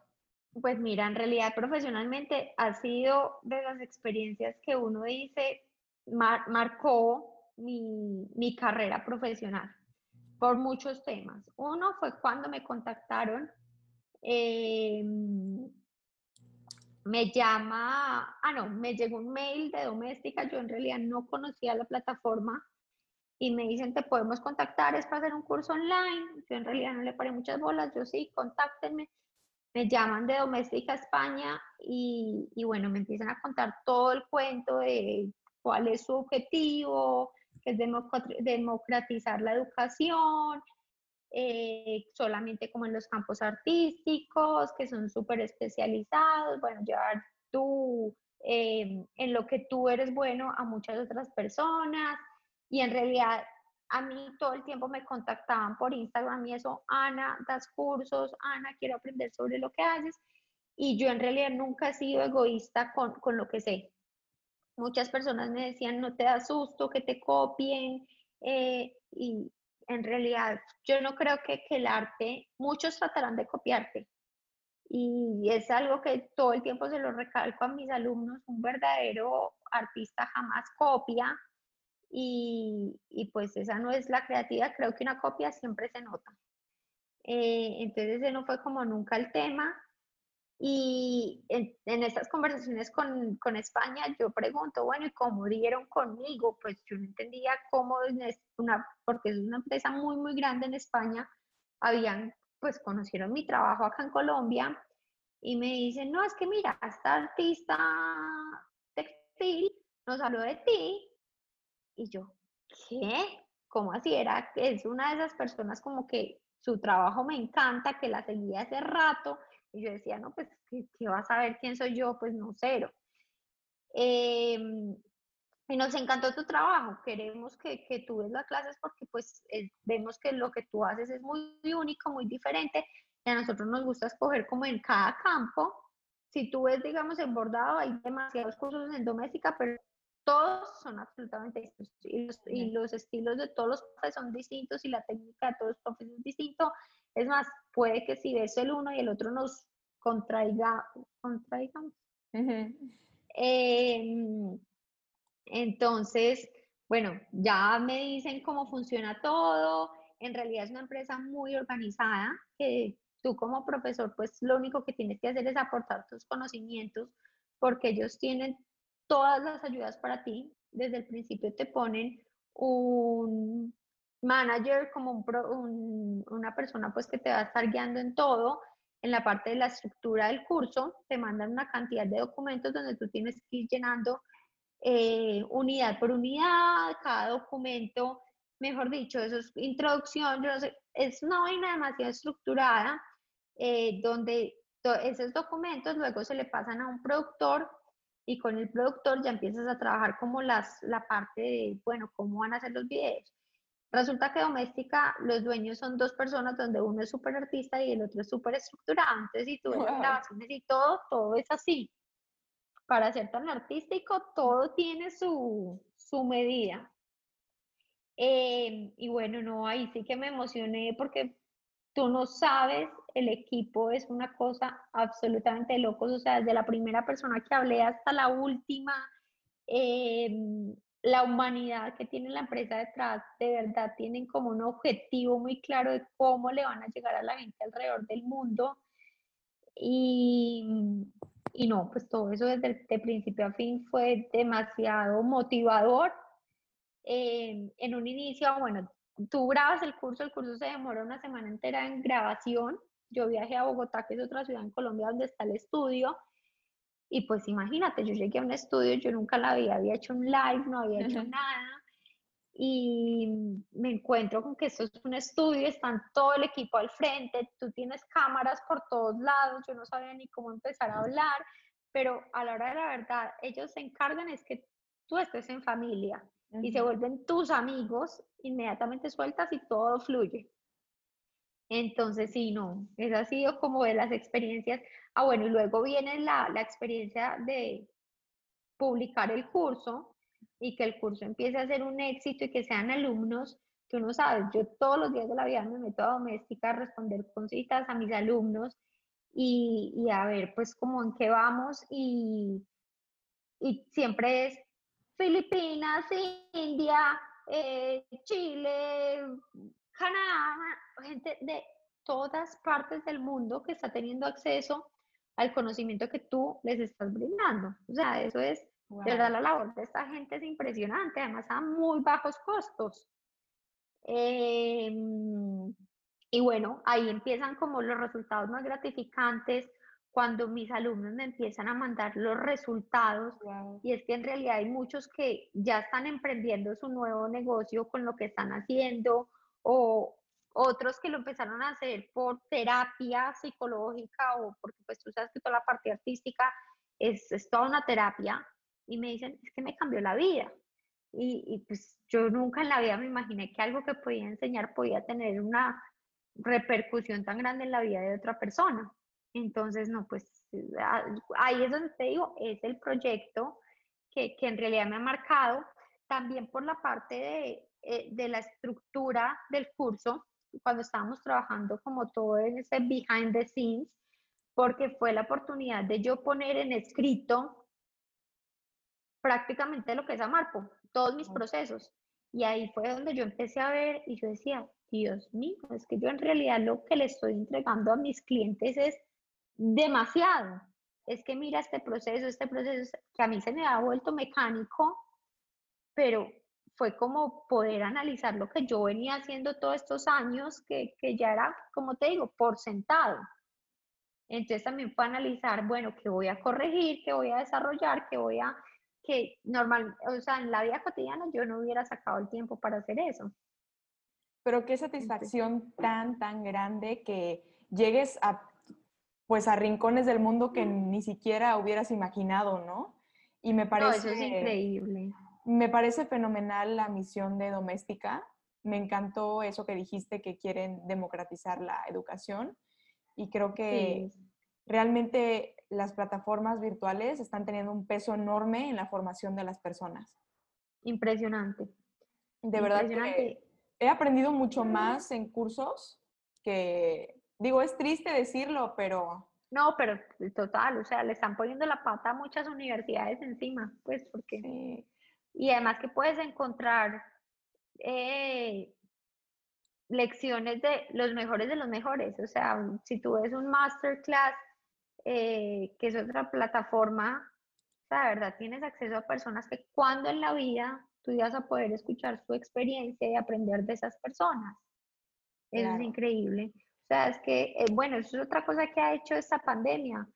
Pues mira, en realidad profesionalmente ha sido de las experiencias que uno dice, marcó mi, mi, carrera profesional por muchos temas. Uno fue cuando me contactaron, em, me llama, ah no, me llegó un mail de doméstica, yo en realidad no conocía la plataforma y me dicen, te podemos contactar, es para hacer un curso online, yo en realidad no le paré muchas bolas, yo sí, contáctenme me llaman de Doméstica España y, bueno, me empiezan a contar todo el cuento de cuál es su objetivo, que es democratizar la educación, eh, solamente como en los campos artísticos, que son súper especializados, bueno, llevar tú eh, en lo que tú eres bueno a muchas otras personas. Y en realidad a mí todo el tiempo me contactaban por Instagram y eso, Ana, das cursos, Ana, quiero aprender sobre lo que haces. Y yo en realidad nunca he sido egoísta con, con lo que sé. Muchas personas me decían, no te da susto que te copien. Eh, y en realidad yo no creo que, que el arte, muchos tratarán de copiarte. Y es algo que todo el tiempo se lo recalco a mis alumnos, un verdadero artista jamás copia, y, pues esa no es la creatividad, creo que una copia siempre se nota. Eh, entonces ese no fue como nunca el tema. Y en, en estas conversaciones con, con, España yo pregunto, bueno, ¿y cómo dieron conmigo? Pues yo no entendía cómo, una, porque es una empresa muy, muy grande en España, habían, pues conocieron mi trabajo acá en Colombia y me dicen, no, es que mira, esta artista textil nos habló de ti y yo, ¿qué? ¿Cómo así? Era, es una de esas personas como que su trabajo me encanta, que la seguía hace rato. Y yo decía, no, pues, ¿qué, qué vas a ver quién soy yo? Pues no, cero. Em, y nos encantó tu trabajo, queremos que, que tú ves las clases porque pues vemos que lo que tú haces es muy único, muy diferente y a nosotros nos gusta escoger como en cada campo. Si tú ves, digamos, en bordado, hay demasiados cursos en doméstica, pero todos son absolutamente distintos y los, estilos de todos los profes son distintos y la técnica de todos los profes es distinto. Es más, puede que si ves el uno y el otro nos contraiga, contraigamos. Em, entonces, bueno, ya me dicen cómo funciona todo. En realidad es una empresa muy organizada que tú como profesor, pues lo único que tienes que hacer es aportar tus conocimientos porque ellos tienen todas las ayudas para ti. Desde el principio te ponen un manager como un, una persona pues que te va a estar guiando en todo. En la parte de la estructura del curso te mandan una cantidad de documentos donde tú tienes que ir llenando eh, unidad por unidad, cada documento, mejor dicho, eso es introducción, es una vaina demasiado estructurada eh, donde esos documentos luego se le pasan a un productor y con el productor ya empiezas a trabajar como las, la parte de, bueno, cómo van a hacer los videos. Resulta que doméstica, los dueños son dos personas donde uno es súper artista y el otro es súper estructurado. Entonces, si tú ves grabaciones y todo, todo es así. Para ser tan artístico, todo tiene su, su medida. Eh, y bueno, no, ahí sí que me emocioné porque tú no sabes, el equipo es una cosa absolutamente loco, o sea, desde la primera persona que hablé hasta la última, em, la humanidad que tiene la empresa detrás, de verdad tienen como un objetivo muy claro de cómo le van a llegar a la gente alrededor del mundo. Y, y no, pues todo eso desde el principio a fin fue demasiado motivador. En un inicio, bueno, tú grabas el curso, el curso se demora una semana entera en grabación. Yo viajé a Bogotá, que es otra ciudad en Colombia donde está el estudio. Y pues imagínate, yo llegué a un estudio, yo nunca la había, había hecho un live, no había hecho nada. Y me encuentro con que esto es un estudio, están todo el equipo al frente, tú tienes cámaras por todos lados, yo no sabía ni cómo empezar a hablar, pero a la hora de la verdad, ellos se encargan es que tú estés en familia y se vuelven tus amigos, inmediatamente sueltas y todo fluye. Entonces, sí, no, esa ha sido como de las experiencias. Ah, bueno, y luego viene la, la experiencia de publicar el curso y que el curso empiece a ser un éxito y que sean alumnos que uno sabe, yo todos los días de la vida me meto a doméstica a responder citas a mis alumnos y, y a ver pues como en qué vamos y, y siempre es Filipinas, India, eh, Chile, Canadá, gente de todas partes del mundo que está teniendo acceso al conocimiento que tú les estás brindando. O sea, eso es, de verdad, la labor de esta gente es impresionante, además a muy bajos costos. Em, y bueno, ahí empiezan como los resultados más gratificantes cuando mis alumnos me empiezan a mandar los resultados y es que en realidad hay muchos que ya están emprendiendo su nuevo negocio con lo que están haciendo o otros que lo empezaron a hacer por terapia psicológica o porque pues tú sabes que toda la parte artística es, es toda una terapia y me dicen, es que me cambió la vida. Y, y, pues yo nunca en la vida me imaginé que algo que podía enseñar podía tener una repercusión tan grande en la vida de otra persona. Entonces, no, pues ah, ahí es donde te digo, es el proyecto que, que en realidad me ha marcado, también por la parte de, eh, de la estructura del curso, cuando estábamos trabajando como todo en ese behind the scenes, porque fue la oportunidad de yo poner en escrito prácticamente lo que es Amarpo, todos mis procesos. Y ahí fue donde yo empecé a ver y yo decía, Dios mío, es que yo en realidad lo que le estoy entregando a mis clientes es demasiado. Es que mira este proceso, este proceso que a mí se me ha vuelto mecánico, pero fue como poder analizar lo que yo venía haciendo todos estos años, que, que ya era, como te digo, por sentado. Entonces también fue analizar, bueno, qué voy a corregir, qué voy a desarrollar, qué voy a, que normal, o sea, en la vida cotidiana yo no hubiera sacado el tiempo para hacer eso. Pero qué satisfacción tan, tan grande que llegues a, pues, a rincones del mundo que ni siquiera hubieras imaginado, ¿no? Y me parece... eso es increíble. Me parece fenomenal la misión de Doméstica. Me encantó eso que dijiste, que quieren democratizar la educación. Y creo que realmente las plataformas virtuales están teniendo un peso enorme en la formación de las personas. Impresionante. De verdad que he aprendido mucho más en cursos que, digo, es triste decirlo, pero... No, pero total, o sea, le están poniendo la pata a muchas universidades encima, pues, porque... Y además que puedes encontrar eh, lecciones de los mejores de los mejores. O sea, si tú ves un masterclass, eh, que es otra plataforma, la verdad tienes acceso a personas que cuando en la vida tú ibas a poder escuchar su experiencia y aprender de esas personas. Eso es increíble. O sea, es que, eh, bueno, eso es otra cosa que ha hecho esta pandemia.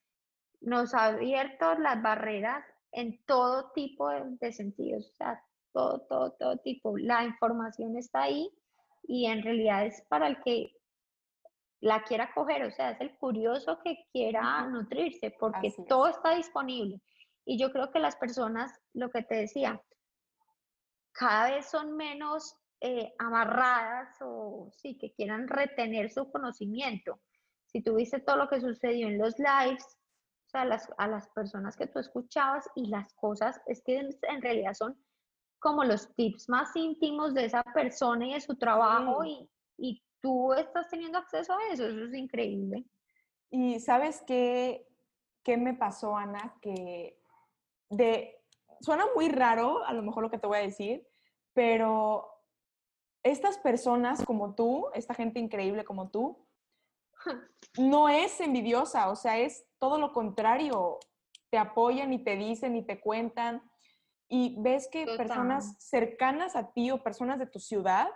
Nos ha abierto las barreras en todo tipo de, sentidos, o sea, todo, todo, todo tipo. La información está ahí y en realidad es para el que la quiera coger, o sea, es el curioso que quiera nutrirse, porque todo está disponible. Y yo creo que las personas, lo que te decía, cada vez son menos eh, amarradas o sí, que quieran retener su conocimiento. Si tuviste todo lo que sucedió en los lives, a las, a las personas que tú escuchabas y las cosas, es que en, realidad son como los tips más íntimos de esa persona y de su trabajo y, y tú estás teniendo acceso a eso, eso es increíble. Y sabes qué, qué me pasó, Ana, que de, suena muy raro a lo mejor lo que te voy a decir, pero estas personas como tú, esta gente increíble como tú, no es envidiosa, o sea, es todo lo contrario. Te apoyan y te dicen y te cuentan. Y ves que personas cercanas a ti o personas de tu ciudad,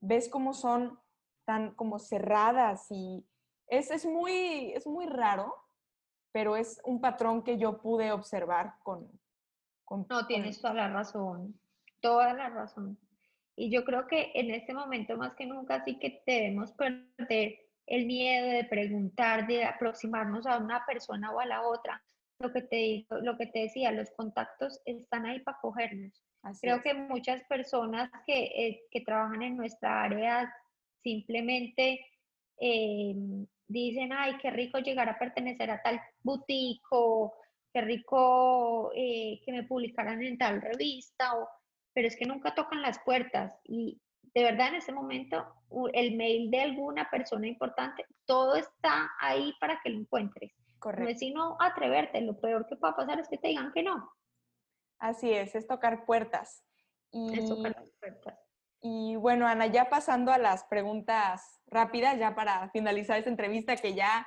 ves cómo son tan como cerradas y es, es, muy, es muy raro pero es un patrón que yo pude observar con... con no, tienes toda la razón, toda la razón. Y yo creo que en este momento más que nunca sí que debemos perder el miedo de preguntar, de aproximarnos a una persona o a la otra. Lo que te, lo que te decía, los contactos están ahí para cogernos. Creo que muchas personas que, eh, que, trabajan en nuestra área simplemente eh, dicen, ay, qué rico llegar a pertenecer a tal boutique o qué rico eh, que me publicaran en tal revista, o, pero es que nunca tocan las puertas y de verdad en ese momento el mail de alguna persona importante, todo está ahí para que lo encuentres. Correcto. No es sino atreverte, lo peor que pueda pasar es que te digan que no. Así es, es tocar puertas. Y, es tocar puertas. Y bueno, Ana, ya pasando a las preguntas rápidas, ya para finalizar esta entrevista que ya,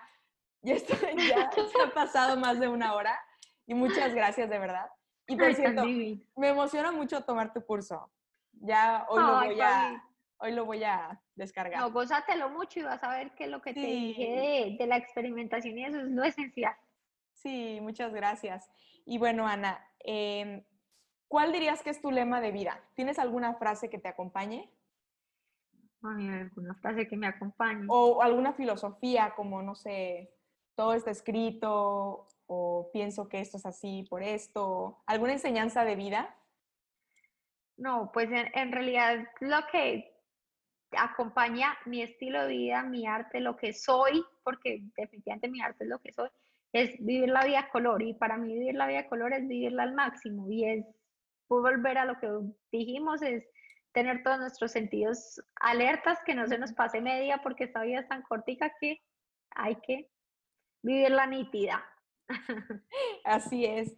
ya, está, ya ha pasado más de una hora. Y muchas gracias, de verdad. Y por cierto, me emociona mucho tomar tu curso. Ya hoy lo voy a, hoy lo voy a descargar. No, gózatelo mucho y vas a ver que lo que te dije de, la experimentación y eso es lo esencial. Sí, muchas gracias. Y bueno, Ana, em, ¿cuál dirías que es tu lema de vida? ¿Tienes alguna frase que te acompañe? Ay, alguna frase que me acompañe. O alguna filosofía como, no sé, todo está escrito o pienso que esto es así por esto. ¿Alguna enseñanza de vida? No, pues en, realidad lo que acompaña mi estilo de vida, mi arte, lo que soy, porque definitivamente mi arte es lo que soy, es vivir la vida color. Y para mí vivir la vida color es vivirla al máximo. Y es volver a lo que dijimos, es tener todos nuestros sentidos alertas, que no se nos pase media, porque esta vida es tan cortica que hay que vivirla nítida. Así es.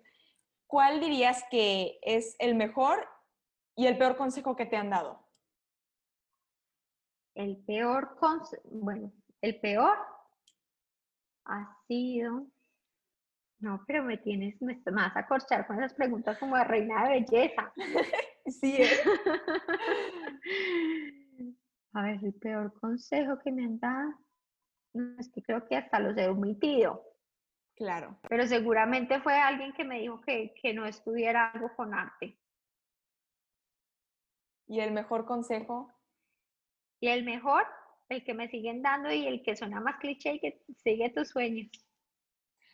¿Cuál dirías que es el mejor ¿Y el peor consejo que te han dado? El peor consejo, bueno, el peor ha sido, no, pero me tienes, me vas a corchar con esas preguntas como de reina de belleza. sí. ¿eh? a ver, el peor consejo que me han dado, es que creo que hasta los he omitido. Claro. Pero seguramente fue alguien que me dijo que, que no estuviera algo con arte. ¿Y el mejor consejo? Y el mejor, el que me siguen dando y el que suena más cliché, que sigue tus sueños.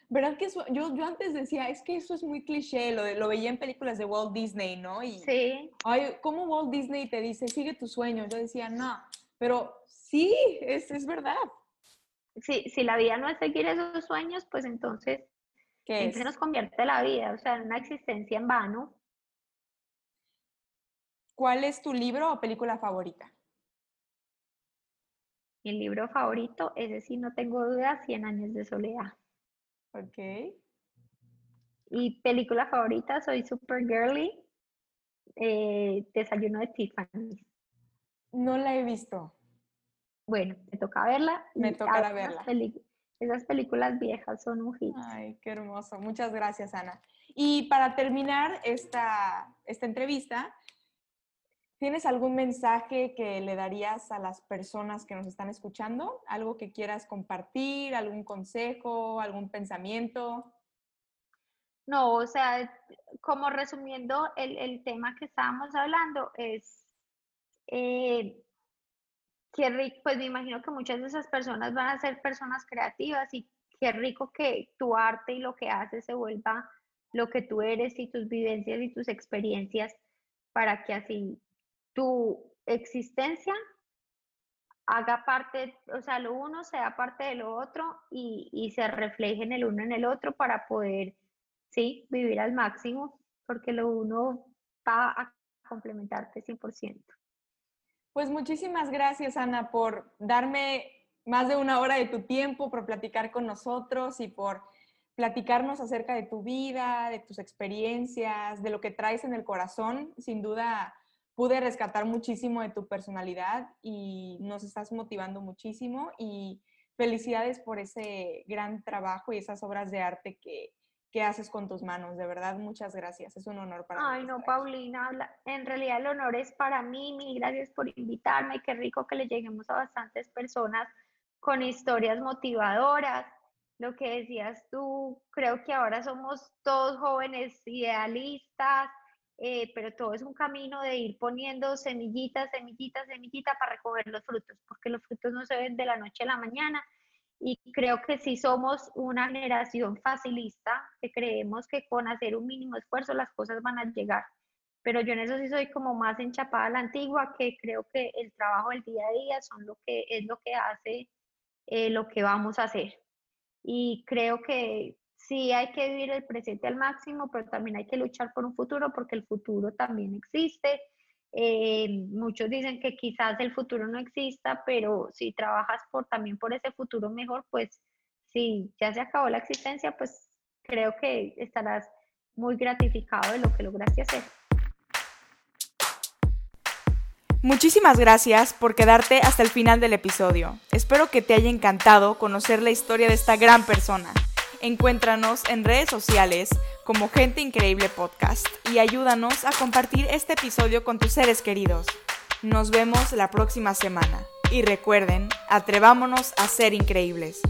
¿Verdad que yo, yo antes decía, es que eso es muy cliché, lo, de, lo veía en películas de Walt Disney, ¿no? Y, sí. Ay, ¿cómo Walt Disney te dice, sigue tus sueños? Yo decía, no, pero sí, es, es verdad. Sí, si la vida no es seguir esos sueños, pues entonces, ¿qué se nos convierte la vida? O sea, en una existencia en vano. ¿Cuál es tu libro o película favorita? Mi libro favorito, ese sí no tengo duda, Cien años de soledad. Ok. Y película favorita, soy super girly, eh, Desayuno de Tiffany. No la he visto. Bueno, me toca verla. Me toca verla. esas películas viejas son un hit. Ay, qué hermoso. Muchas gracias, Ana. Y para terminar esta, esta entrevista, ¿Tienes algún mensaje que le darías a las personas que nos están escuchando? ¿Algo que quieras compartir? ¿Algún consejo? ¿Algún pensamiento? No, o sea, como resumiendo el, tema que estábamos hablando, es eh, qué rico, pues me imagino que muchas de esas personas van a ser personas creativas y qué rico que tu arte y lo que haces se vuelva lo que tú eres y tus vivencias y tus experiencias para que así tu existencia haga parte, o sea, lo uno sea parte de lo otro y, se refleje en el uno en el otro para poder, sí, vivir al máximo, porque lo uno va a complementarte 100%. Pues muchísimas gracias, Ana, por darme más de una hora de tu tiempo, por platicar con nosotros y por platicarnos acerca de tu vida, de tus experiencias, de lo que traes en el corazón. Sin duda, pude rescatar muchísimo de tu personalidad y nos estás motivando muchísimo y felicidades por ese gran trabajo y esas obras de arte que, que haces con tus manos. De verdad, muchas gracias. Es un honor para mí. Ay, no, Paulina, en realidad el honor es para mí. Mil gracias por invitarme. Qué rico que le lleguemos a bastantes personas con historias motivadoras. lo que decías tú, creo que ahora somos todos jóvenes idealistas, eh, pero todo es un camino de ir poniendo semillitas, semillitas, semillitas para recoger los frutos, porque los frutos no se ven de la noche a la mañana. Y creo que si somos una generación facilista, que creemos que con hacer un mínimo esfuerzo las cosas van a llegar. Pero yo en eso sí soy como más enchapada a la antigua, que creo que el trabajo del día a día son lo que, es lo que hace eh, lo que vamos a hacer. Y creo que sí hay que vivir el presente al máximo, pero también hay que luchar por un futuro porque el futuro también existe. Eh, muchos dicen que quizás el futuro no exista, pero si trabajas por, también por ese futuro mejor, pues si ya se acabó la existencia, pues creo que estarás muy gratificado de lo que lograste hacer. Muchísimas gracias por quedarte hasta el final del episodio. Espero que te haya encantado conocer la historia de esta gran persona. Encuéntranos en redes sociales como Gente Increíble Podcast y ayúdanos a compartir este episodio con tus seres queridos. Nos vemos la próxima semana y recuerden, atrevámonos a ser increíbles.